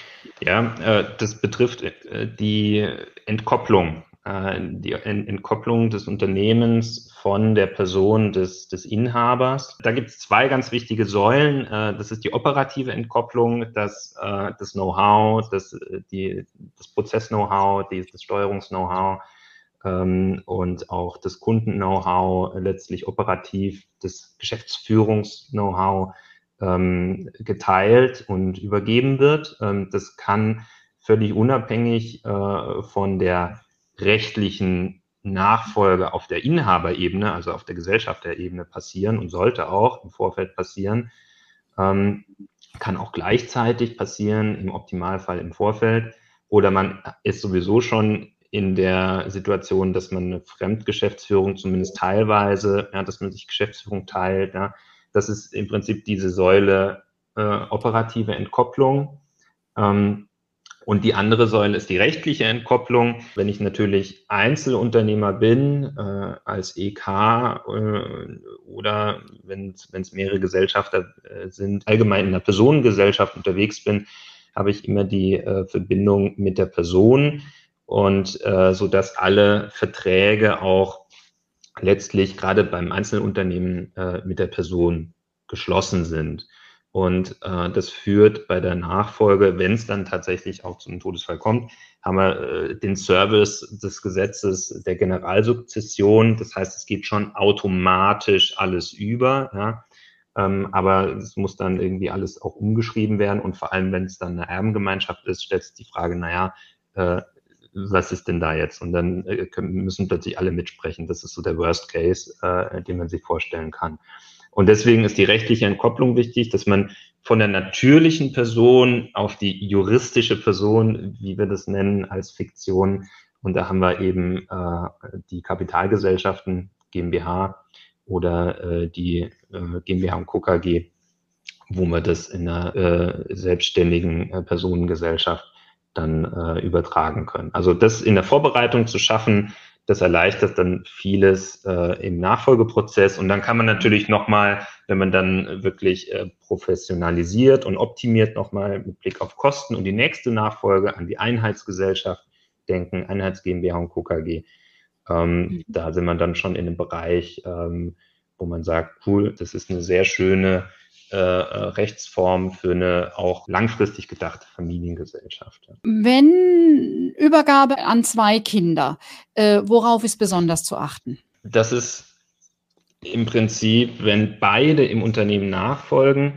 Ja, äh, das betrifft äh, die Entkopplung, äh, die Entkopplung des Unternehmens von der Person des, des Inhabers. Da gibt es zwei ganz wichtige Säulen. Das ist die operative Entkopplung, das, das Know-how, das, die, das Prozess-Know-how, das Steuerungs-Know-how ähm, und auch das Kunden-Know-how, letztlich operativ das Geschäftsführungs-Know-how ähm, geteilt und übergeben wird. Ähm, das kann völlig unabhängig äh, von der rechtlichen Nachfolge auf der Inhaberebene, also auf der Gesellschafterebene passieren und sollte auch im Vorfeld passieren. Ähm, kann auch gleichzeitig passieren, im Optimalfall im Vorfeld. Oder man ist sowieso schon in der Situation, dass man eine Fremdgeschäftsführung zumindest teilweise, ja, dass man sich Geschäftsführung teilt, ja, das ist im Prinzip diese Säule äh, operative Entkopplung. Ähm, und die andere Säule ist die rechtliche Entkopplung. Wenn ich natürlich Einzelunternehmer bin, äh, als EK äh, oder wenn es mehrere Gesellschafter äh, sind, allgemein in einer Personengesellschaft unterwegs bin, habe ich immer die äh, Verbindung mit der Person und äh, so dass alle Verträge auch letztlich gerade beim Einzelunternehmen äh, mit der Person geschlossen sind. Und äh, das führt bei der Nachfolge, wenn es dann tatsächlich auch zu einem Todesfall kommt, haben wir äh, den Service des Gesetzes der Generalsukzession. Das heißt, es geht schon automatisch alles über. Ja? Ähm, aber es muss dann irgendwie alles auch umgeschrieben werden. Und vor allem, wenn es dann eine Erbengemeinschaft ist, stellt sich die Frage, naja, äh, was ist denn da jetzt? Und dann äh, müssen plötzlich alle mitsprechen. Das ist so der Worst Case, äh, den man sich vorstellen kann. Und deswegen ist die rechtliche Entkopplung wichtig, dass man von der natürlichen Person auf die juristische Person, wie wir das nennen, als Fiktion. Und da haben wir eben äh, die Kapitalgesellschaften GmbH oder äh, die äh, GmbH und KKG, wo man das in einer äh, selbstständigen äh, Personengesellschaft dann äh, übertragen können. Also das in der Vorbereitung zu schaffen, das erleichtert dann vieles äh, im Nachfolgeprozess. Und dann kann man natürlich nochmal, wenn man dann wirklich äh, professionalisiert und optimiert, nochmal mit Blick auf Kosten und die nächste Nachfolge an die Einheitsgesellschaft denken, Einheits GmbH und KKG. Ähm, mhm. Da sind wir dann schon in einem Bereich, ähm, wo man sagt, cool, das ist eine sehr schöne äh, Rechtsform für eine auch langfristig gedachte Familiengesellschaft. Wenn Übergabe an zwei Kinder, äh, worauf ist besonders zu achten? Das ist im Prinzip, wenn beide im Unternehmen nachfolgen,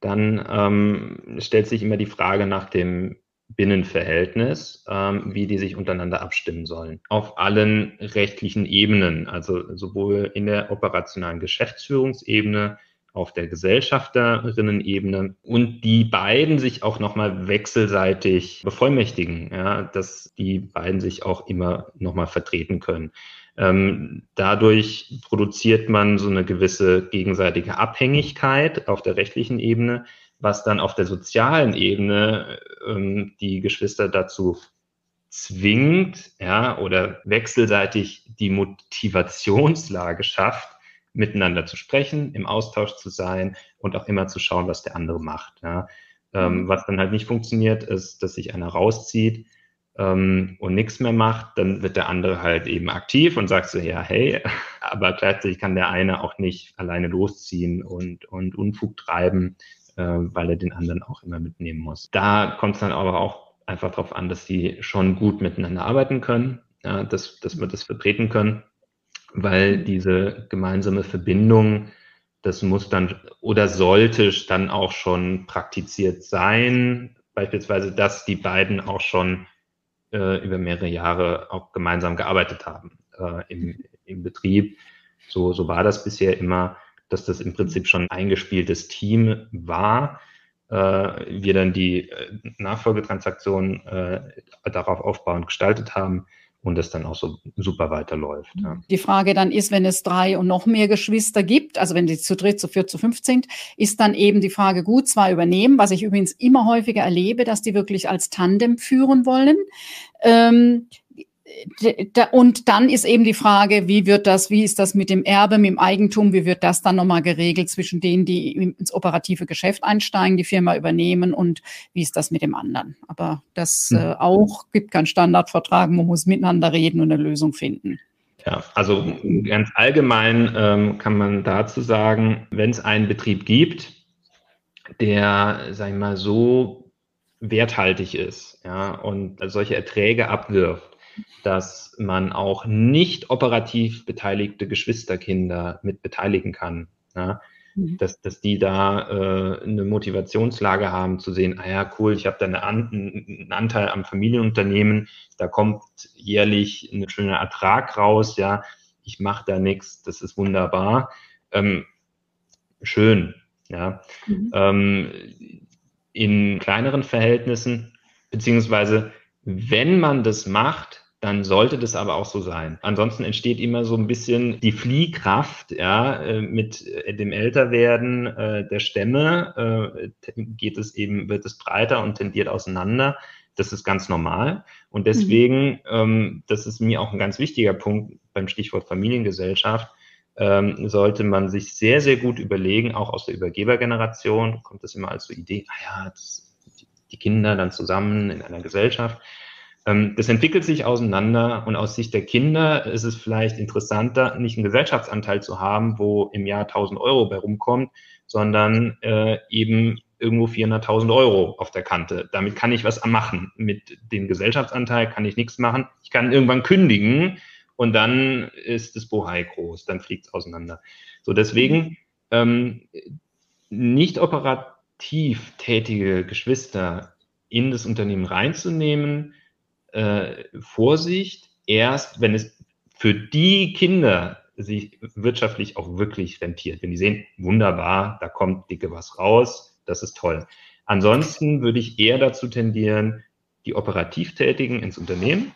dann ähm, stellt sich immer die Frage nach dem Binnenverhältnis, ähm, wie die sich untereinander abstimmen sollen. Auf allen rechtlichen Ebenen, also sowohl in der operationalen Geschäftsführungsebene auf der Gesellschafterinnen-Ebene und die beiden sich auch nochmal wechselseitig bevollmächtigen, ja, dass die beiden sich auch immer nochmal vertreten können. Ähm, dadurch produziert man so eine gewisse gegenseitige Abhängigkeit auf der rechtlichen Ebene, was dann auf der sozialen Ebene ähm, die Geschwister dazu zwingt, ja, oder wechselseitig die Motivationslage schafft, miteinander zu sprechen, im Austausch zu sein und auch immer zu schauen, was der andere macht. Ja. Ähm, mhm. was dann halt nicht funktioniert, ist, dass sich einer rauszieht ähm, und nichts mehr macht, dann wird der andere halt eben aktiv und sagt so, ja, hey, aber gleichzeitig kann der eine auch nicht alleine losziehen und, und Unfug treiben, äh, weil er den anderen auch immer mitnehmen muss. Da kommt es dann aber auch einfach darauf an, dass die schon gut miteinander arbeiten können, ja, dass, dass wir das vertreten können, weil diese gemeinsame Verbindung, das muss dann oder sollte dann auch schon praktiziert sein, beispielsweise, dass die beiden auch schon äh, über mehrere Jahre auch gemeinsam gearbeitet haben äh, im, im Betrieb. So, so war das bisher immer, dass das im Prinzip schon ein eingespieltes Team war. Äh, wir dann die äh, Nachfolgetransaktion äh, darauf aufbauend gestaltet haben und das dann auch so super weiterläuft. Ja. Die Frage dann ist, wenn es drei und noch mehr Geschwister gibt, also wenn die zu dritt, zu viert, zu fünf sind, ist dann eben die Frage, gut, zwei übernehmen, was ich übrigens immer häufiger erlebe, dass die wirklich als Tandem führen wollen. Ähm, und dann ist eben die Frage, wie wird das, wie ist das mit dem Erbe, mit dem Eigentum, wie wird das dann nochmal geregelt zwischen denen, die ins operative Geschäft einsteigen, die Firma übernehmen und wie ist das mit dem anderen? Aber das hm. äh, auch gibt keinen Standardvertrag, man muss miteinander reden und eine Lösung finden. Ja, also ganz allgemein ähm, kann man dazu sagen, wenn es einen Betrieb gibt, der, sag ich mal, so werthaltig ist, ja, und solche Erträge abwirft, dass man auch nicht operativ beteiligte Geschwisterkinder mit beteiligen kann. Ja? Mhm. Dass, dass die da äh, eine Motivationslage haben zu sehen, ah ja, cool, ich habe da eine An einen Anteil am Familienunternehmen, da kommt jährlich ein schöner Ertrag raus, ja, ich mache da nichts, das ist wunderbar. Ähm, schön, ja. Mhm. Ähm, in kleineren Verhältnissen, beziehungsweise wenn man das macht, dann sollte das aber auch so sein. Ansonsten entsteht immer so ein bisschen die Fliehkraft, ja, äh, mit äh, dem Älterwerden äh, der Stämme geht es eben, wird es breiter und tendiert auseinander. Das ist ganz normal. Und deswegen, mhm. das ist mir auch ein ganz wichtiger Punkt beim Stichwort Familiengesellschaft, ähm, sollte man sich sehr, sehr gut überlegen, auch aus der Übergebergeneration, kommt das immer als so Idee, ah ja, das, die Kinder dann zusammen in einer Gesellschaft. Ähm, das entwickelt sich auseinander und aus Sicht der Kinder ist es vielleicht interessanter, nicht einen Gesellschaftsanteil zu haben, wo im Jahr 1000 Euro bei rumkommt, sondern äh, eben irgendwo 400.000 Euro auf der Kante. Damit kann ich was machen. Mit dem Gesellschaftsanteil kann ich nichts machen. Ich kann irgendwann kündigen und dann ist das Bohai groß, dann fliegt es auseinander. So deswegen ähm, nicht operativ tätige Geschwister in das Unternehmen reinzunehmen, äh, Vorsicht, erst wenn es für die Kinder sich wirtschaftlich auch wirklich rentiert. Wenn die sehen, wunderbar, da kommt dicke was raus, das ist toll. Ansonsten würde ich eher dazu tendieren, die operativ Tätigen ins Unternehmen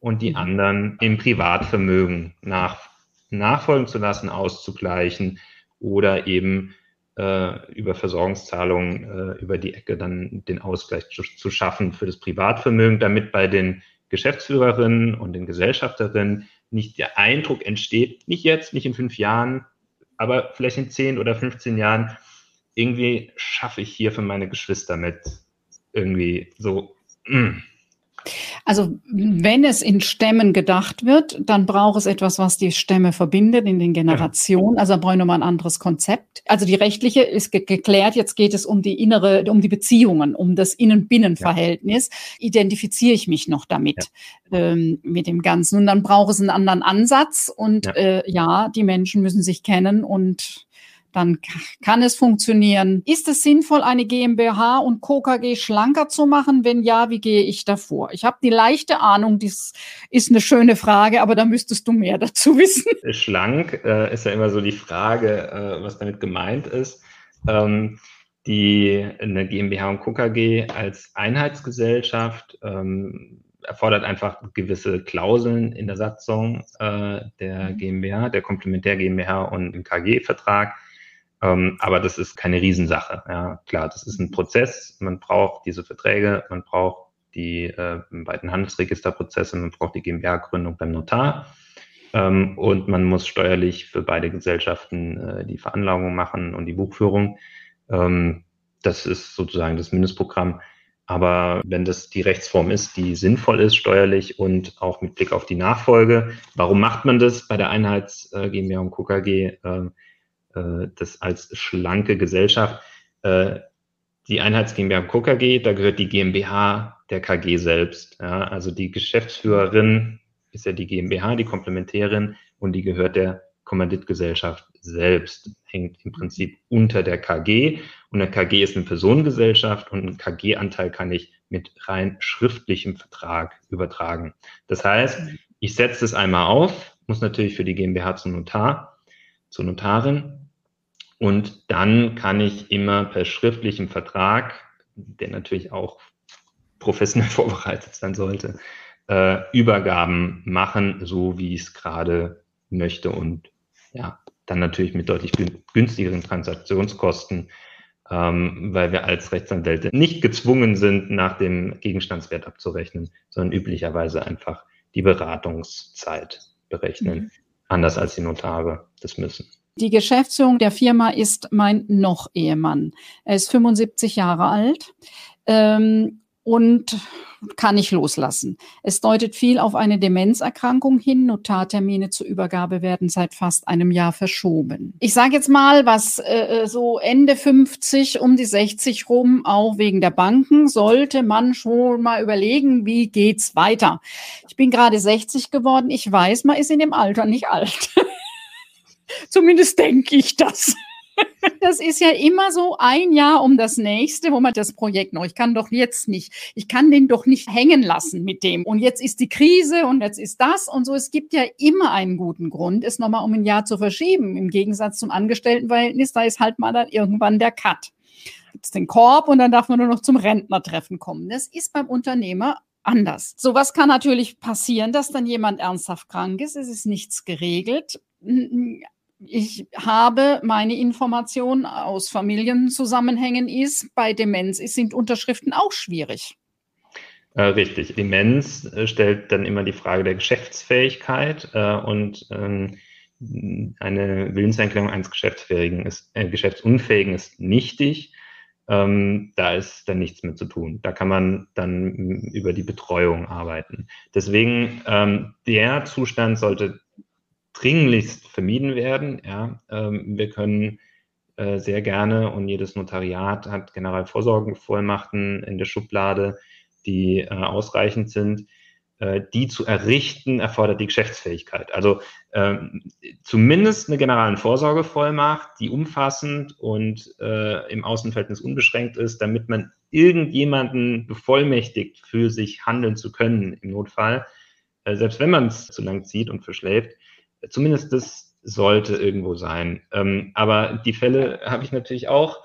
und die mhm. anderen im Privatvermögen nach, nachfolgen zu lassen, auszugleichen oder eben äh, über Versorgungszahlungen äh, über die Ecke dann den Ausgleich zu, zu, schaffen für das Privatvermögen, damit bei den Geschäftsführerinnen und den Gesellschafterinnen nicht der Eindruck entsteht, nicht jetzt, nicht in fünf Jahren, aber vielleicht in zehn oder 15 Jahren, irgendwie schaffe ich hier für meine Geschwister mit. Irgendwie so. Mh mm. Also wenn es in Stämmen gedacht wird, dann braucht es etwas, was die Stämme verbindet in den Generationen. Ja. Also da brauche ich nochmal ein anderes Konzept. Also die rechtliche ist ge geklärt. Jetzt geht es um die innere, um die Beziehungen, um das Innen-Binnen-Verhältnis. Ja. Identifiziere ich mich noch damit, ja. ähm, mit dem Ganzen. Und dann braucht es einen anderen Ansatz. Und äh, ja, die Menschen müssen sich kennen und dann kann es funktionieren. Ist es sinnvoll, eine GmbH und KKG schlanker zu machen? Wenn ja, wie gehe ich davor? Ich habe die leichte Ahnung, das ist eine schöne Frage, aber da müsstest du mehr dazu wissen. Schlank äh, ist ja immer so die Frage, äh, was damit gemeint ist. Ähm, die eine GmbH und KKG als Einheitsgesellschaft ähm, erfordert einfach gewisse Klauseln in der Satzung äh, der mhm. GmbH, der Komplementär GmbH und im KG-Vertrag ähm, aber das ist keine Riesensache. Ja, klar, das ist ein Prozess. Man braucht diese Verträge, man braucht die äh, beiden Handelsregisterprozesse, man braucht die GmbH-Gründung beim Notar. Ähm, und man muss steuerlich für beide Gesellschaften äh, die Veranlagung machen und die Buchführung. Ähm, das ist sozusagen das Mindestprogramm. Aber wenn das die Rechtsform ist, die sinnvoll ist steuerlich und auch mit Blick auf die Nachfolge, warum macht man das bei der Einheits äh, GmbH und KKG, äh, das als schlanke Gesellschaft? Äh, die Einheits GmbH KKG, da gehört die GmbH der KG selbst. Ja? Also die Geschäftsführerin ist ja die GmbH, die Komplementärin, und die gehört der Kommanditgesellschaft selbst, hängt im Prinzip unter der KG. Und eine KG ist eine Personengesellschaft und einen KG-Anteil kann ich mit rein schriftlichem Vertrag übertragen. Das heißt, ich setze es einmal auf, muss natürlich für die GmbH zum Notar, zur Notarin. Und dann kann ich immer per schriftlichem Vertrag, der natürlich auch professionell vorbereitet sein sollte, äh, Übergaben machen, so wie ich es gerade möchte und ja, dann natürlich mit deutlich günstigeren Transaktionskosten, ähm, weil wir als Rechtsanwälte nicht gezwungen sind, nach dem Gegenstandswert abzurechnen, sondern üblicherweise einfach die Beratungszeit berechnen, mhm. anders als die Notare das müssen. Die Geschäftsführung der Firma ist mein Noch-Ehemann. Er ist 75 Jahre alt. Ähm, und kann nicht loslassen. Es deutet viel auf eine Demenzerkrankung hin. Notartermine zur Übergabe werden seit fast einem Jahr verschoben. Ich sage jetzt mal, was äh, äh so Ende 50, um die 60 rum, auch wegen der Banken, sollte man schon mal überlegen, wie geht's weiter. Ich bin gerade 60 geworden. Ich weiß, man ist in dem Alter nicht alt. Zumindest denke ich das. Das ist ja immer so ein Jahr um das nächste, wo man das Projekt noch, ich kann doch jetzt nicht, ich kann den doch nicht hängen lassen mit dem. Und jetzt ist die Krise und jetzt ist das und so. Es gibt ja immer einen guten Grund, es nochmal um ein Jahr zu verschieben. Im Gegensatz zum Angestelltenverhältnis, da ist halt mal dann irgendwann der Cut. Gibt es den Korb und dann darf man nur noch zum Rentnertreffen kommen. Das ist beim Unternehmer anders. Sowas kann natürlich passieren, dass dann jemand ernsthaft krank ist. Es ist nichts geregelt ich habe meine Information aus Familienzusammenhängen ist, bei Demenz sind Unterschriften auch schwierig. Äh, richtig. Demenz äh, stellt dann immer die Frage der Geschäftsfähigkeit äh, und ähm, eine Willenserklärung eines Geschäftsfähigen ist, äh, Geschäftsunfähigen ist nichtig. Ähm, da ist dann nichts mehr zu tun. Da kann man dann über die Betreuung arbeiten. Deswegen, ähm, der Zustand sollte dringlichst vermieden werden. Ja, ähm, wir können äh, sehr gerne und jedes Notariat hat Generalvorsorgevollmachten in der Schublade, die äh, ausreichend sind. Äh, die zu errichten erfordert die Geschäftsfähigkeit. Also ähm, zumindest eine generalen Vorsorgevollmacht, die umfassend und äh, im Außenverhältnis unbeschränkt ist, damit man irgendjemanden bevollmächtigt, für sich handeln zu können im Notfall, äh, selbst wenn man es zu lang zieht und verschläft Zumindest das sollte irgendwo sein. Ähm, aber die Fälle habe ich natürlich auch,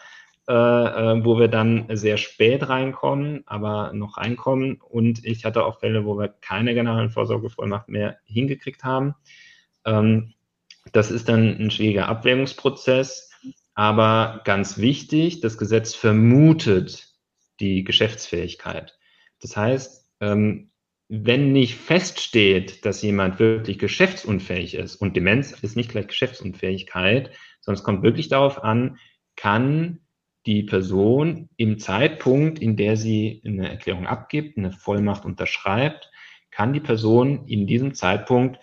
äh, äh, wo wir dann sehr spät reinkommen, aber noch reinkommen. Und ich hatte auch Fälle, wo wir keine generellen Vorsorgevollmacht mehr hingekriegt haben. Ähm, das ist dann ein schwieriger Abwägungsprozess. Aber ganz wichtig, das Gesetz vermutet die Geschäftsfähigkeit. Das heißt, ähm, wenn nicht feststeht, dass jemand wirklich geschäftsunfähig ist, und Demenz ist nicht gleich Geschäftsunfähigkeit, sondern es kommt wirklich darauf an, kann die Person im Zeitpunkt, in der sie eine Erklärung abgibt, eine Vollmacht unterschreibt, kann die Person in diesem Zeitpunkt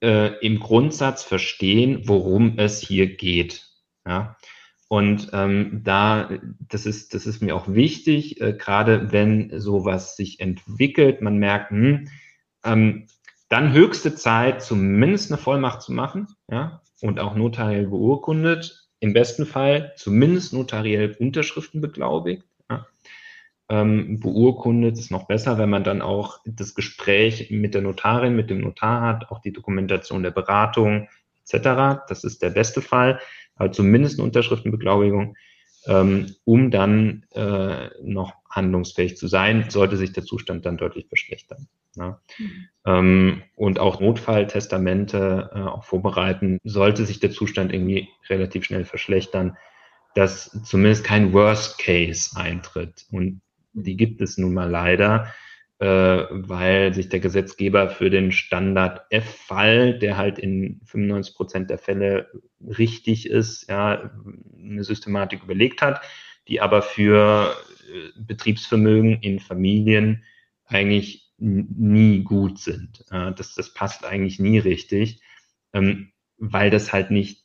äh, im Grundsatz verstehen, worum es hier geht. Ja? Und ähm, da, das ist, das ist mir auch wichtig, äh, gerade wenn sowas sich entwickelt, man merkt, hm, ähm, dann höchste Zeit, zumindest eine Vollmacht zu machen, ja, und auch notariell beurkundet, im besten Fall zumindest notariell Unterschriften beglaubigt. Ja. Ähm, beurkundet ist noch besser, wenn man dann auch das Gespräch mit der Notarin, mit dem Notar hat, auch die Dokumentation der Beratung etc. Das ist der beste Fall halt zumindest eine Unterschriftenbeglaubigung, ähm, um dann äh, noch handlungsfähig zu sein, sollte sich der Zustand dann deutlich verschlechtern. Ja. Mhm. Ähm, und auch Notfalltestamente äh, auch vorbereiten, sollte sich der Zustand irgendwie relativ schnell verschlechtern, dass zumindest kein Worst Case eintritt. Und die gibt es nun mal leider äh, weil sich der Gesetzgeber für den Standard F-Fall, der halt in 95 Prozent der Fälle richtig ist, ja, eine Systematik überlegt hat, die aber für äh, Betriebsvermögen in Familien eigentlich nie gut sind. Das, das passt eigentlich nie richtig, ähm, weil das halt nicht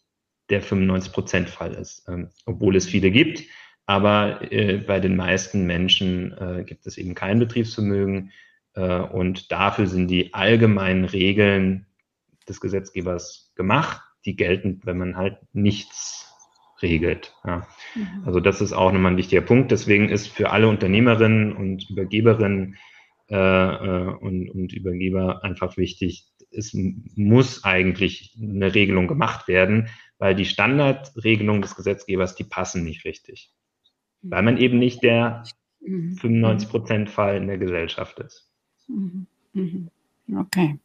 der 95-Prozent-Fall ist, ähm, obwohl es viele gibt. Aber äh, bei den meisten Menschen äh, gibt es eben kein Betriebsvermögen. Und dafür sind die allgemeinen Regeln des Gesetzgebers gemacht, die gelten, wenn man halt nichts regelt. Ja. Mhm. Also das ist auch nochmal ein wichtiger Punkt. Deswegen ist für alle Unternehmerinnen und Übergeberinnen äh, äh, und, und Übergeber einfach wichtig, es muss eigentlich eine Regelung gemacht werden, weil die Standardregelungen des Gesetzgebers, die passen nicht richtig. Weil man eben nicht der 95-Prozent-Fall in der Gesellschaft ist. Mhm. Mhm. Okay.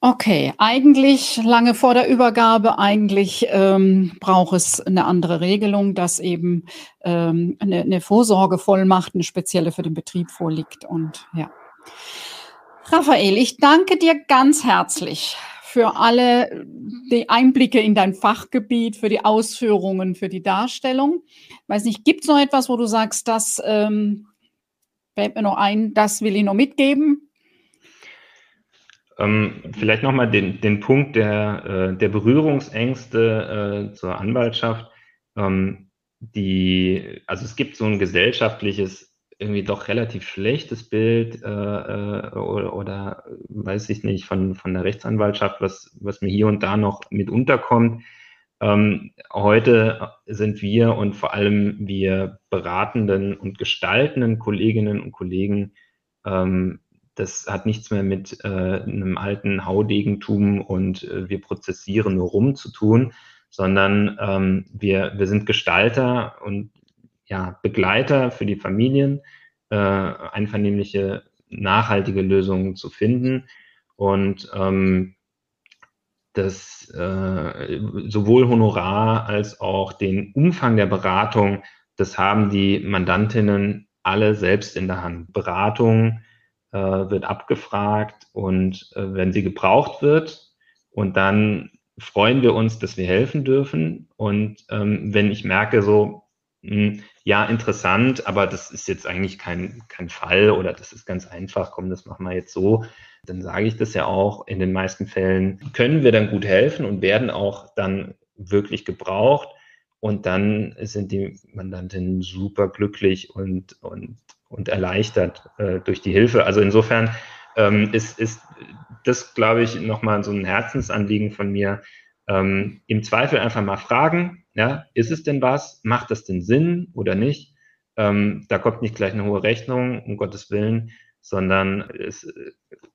Okay, eigentlich lange vor der Übergabe, eigentlich ähm, braucht es eine andere Regelung, dass eben ähm, eine, eine Vorsorgevollmacht, eine spezielle für den Betrieb vorliegt. Und ja. Raphael, ich danke dir ganz herzlich für alle die Einblicke in dein Fachgebiet, für die Ausführungen, für die Darstellung. Weiß nicht, gibt es noch etwas, wo du sagst, das ähm, fällt mir noch ein, das will ich noch mitgeben? Ähm, vielleicht nochmal den, den Punkt der, äh, der Berührungsängste äh, zur Anwaltschaft. Ähm, die, also es gibt so ein gesellschaftliches irgendwie doch relativ schlechtes Bild äh, äh, oder, oder weiß ich nicht von, von der Rechtsanwaltschaft, was, was mir hier und da noch mit unterkommt. Ähm, heute sind wir und vor allem wir beratenden und gestaltenden Kolleginnen und Kollegen, ähm, das hat nichts mehr mit äh, einem alten Haudegentum und äh, wir prozessieren nur rum zu tun, sondern ähm, wir, wir sind Gestalter und ja, Begleiter für die Familien, äh, einvernehmliche, nachhaltige Lösungen zu finden. Und ähm, das äh, sowohl Honorar als auch den Umfang der Beratung, das haben die Mandantinnen alle selbst in der Hand. Beratung äh, wird abgefragt und äh, wenn sie gebraucht wird und dann freuen wir uns, dass wir helfen dürfen. Und ähm, wenn ich merke, so, hm, ja, interessant, aber das ist jetzt eigentlich kein, kein Fall oder das ist ganz einfach, komm, das machen wir jetzt so. Dann sage ich das ja auch. In den meisten Fällen können wir dann gut helfen und werden auch dann wirklich gebraucht. Und dann sind die Mandantinnen super glücklich und, und, und erleichtert äh, durch die Hilfe. Also insofern ähm, ist, ist das, glaube ich, nochmal so ein Herzensanliegen von mir. Ähm, Im Zweifel einfach mal fragen, ja, ist es denn was? Macht das denn Sinn oder nicht? Ähm, da kommt nicht gleich eine hohe Rechnung, um Gottes Willen, sondern es, äh,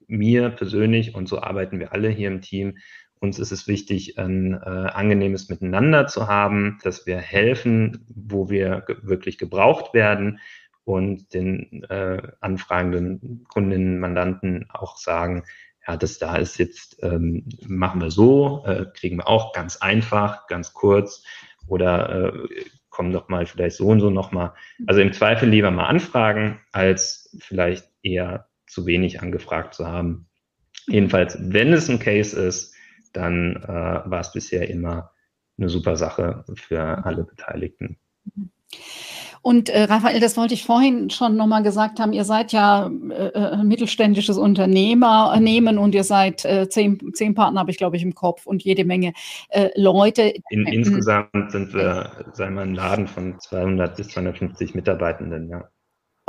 mir persönlich, und so arbeiten wir alle hier im Team, uns ist es wichtig, ein äh, angenehmes Miteinander zu haben, dass wir helfen, wo wir ge wirklich gebraucht werden und den äh, anfragenden Kundinnen, Mandanten auch sagen, ja, das da ist jetzt, ähm, machen wir so, äh, kriegen wir auch ganz einfach, ganz kurz oder äh, komm doch mal vielleicht so und so nochmal. Also im Zweifel lieber mal anfragen, als vielleicht eher zu wenig angefragt zu haben. Jedenfalls, wenn es ein Case ist, dann äh, war es bisher immer eine super Sache für alle Beteiligten. Und äh, Raphael, das wollte ich vorhin schon nochmal gesagt haben, ihr seid ja äh, äh mittelständisches Unternehmernehmen und ihr seid äh, zehn, zehn Partner, habe ich glaube ich im Kopf und jede Menge äh, Leute. In, insgesamt sind wir, sagen wir, ein Laden von 200 bis 250 Mitarbeitenden, ja.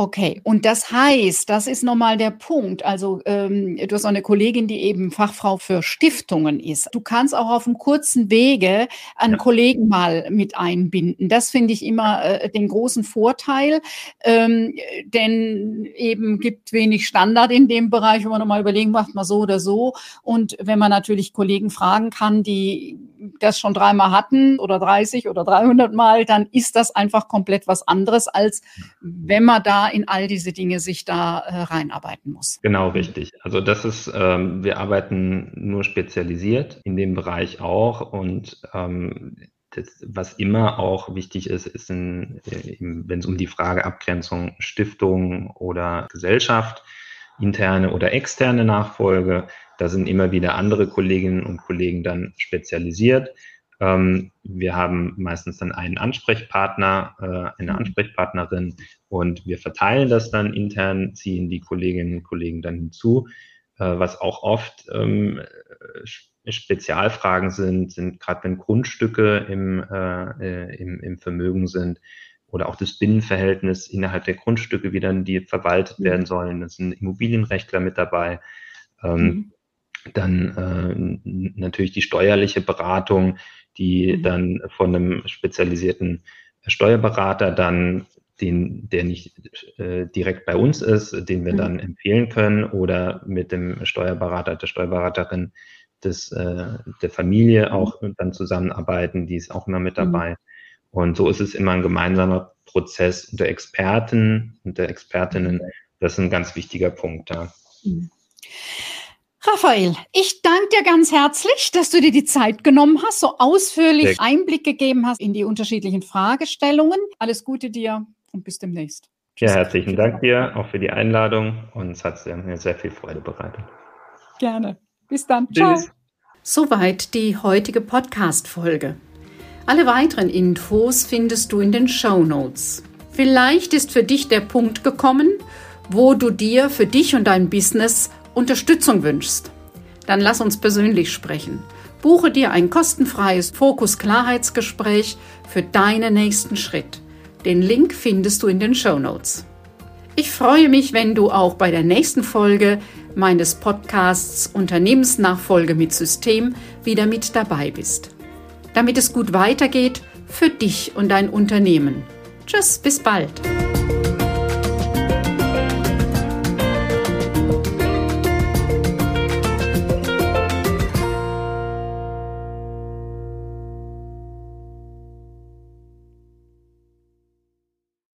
Okay, und das heißt, das ist nochmal der Punkt. Also ähm, du hast eine Kollegin, die eben Fachfrau für Stiftungen ist. Du kannst auch auf einem kurzen Wege einen ja. Kollegen mal mit einbinden. Das finde ich immer äh, den großen Vorteil, ähm, denn eben gibt wenig Standard in dem Bereich, wo man nochmal überlegen, macht man so oder so. Und wenn man natürlich Kollegen fragen kann, die das schon dreimal hatten oder 30 oder 300 Mal, dann ist das einfach komplett was anderes, als wenn man da in all diese Dinge sich da äh, reinarbeiten muss. Genau, richtig. Also das ist, ähm, wir arbeiten nur spezialisiert in dem Bereich auch und ähm, das, was immer auch wichtig ist, ist, in, wenn es um die Frage Abgrenzung Stiftung oder Gesellschaft, interne oder externe Nachfolge, da sind immer wieder andere Kolleginnen und Kollegen dann spezialisiert. Ähm, wir haben meistens dann einen Ansprechpartner, äh, eine mhm. Ansprechpartnerin und wir verteilen das dann intern, ziehen die Kolleginnen und Kollegen dann hinzu, äh, was auch oft ähm, Spezialfragen sind, sind gerade wenn Grundstücke im, äh, im, im Vermögen sind oder auch das Binnenverhältnis innerhalb der Grundstücke, wie dann die verwaltet mhm. werden sollen. Da sind Immobilienrechtler mit dabei. Ähm, mhm. Dann äh, natürlich die steuerliche Beratung, die mhm. dann von einem spezialisierten Steuerberater dann den, der nicht äh, direkt bei uns ist, den wir mhm. dann empfehlen können oder mit dem Steuerberater, der Steuerberaterin des, äh, der Familie mhm. auch dann zusammenarbeiten, die ist auch immer mit mhm. dabei. Mhm. Und so ist es immer ein gemeinsamer Prozess unter Experten und der Expertinnen. Das ist ein ganz wichtiger Punkt. Ja. Mhm. Raphael, ich danke dir ganz herzlich, dass du dir die Zeit genommen hast, so ausführlich Einblick gegeben hast in die unterschiedlichen Fragestellungen. Alles Gute dir und bis demnächst. Tschüss. Ja, herzlichen Dank dir auch für die Einladung und es hat mir sehr viel Freude bereitet. Gerne. Bis dann. Tschüss. Ciao. Soweit die heutige Podcast-Folge. Alle weiteren Infos findest du in den Show Notes. Vielleicht ist für dich der Punkt gekommen, wo du dir für dich und dein Business Unterstützung wünschst, dann lass uns persönlich sprechen. Buche dir ein kostenfreies Fokus-Klarheitsgespräch für deinen nächsten Schritt. Den Link findest du in den Show Notes. Ich freue mich, wenn du auch bei der nächsten Folge meines Podcasts Unternehmensnachfolge mit System wieder mit dabei bist. Damit es gut weitergeht für dich und dein Unternehmen. Tschüss, bis bald.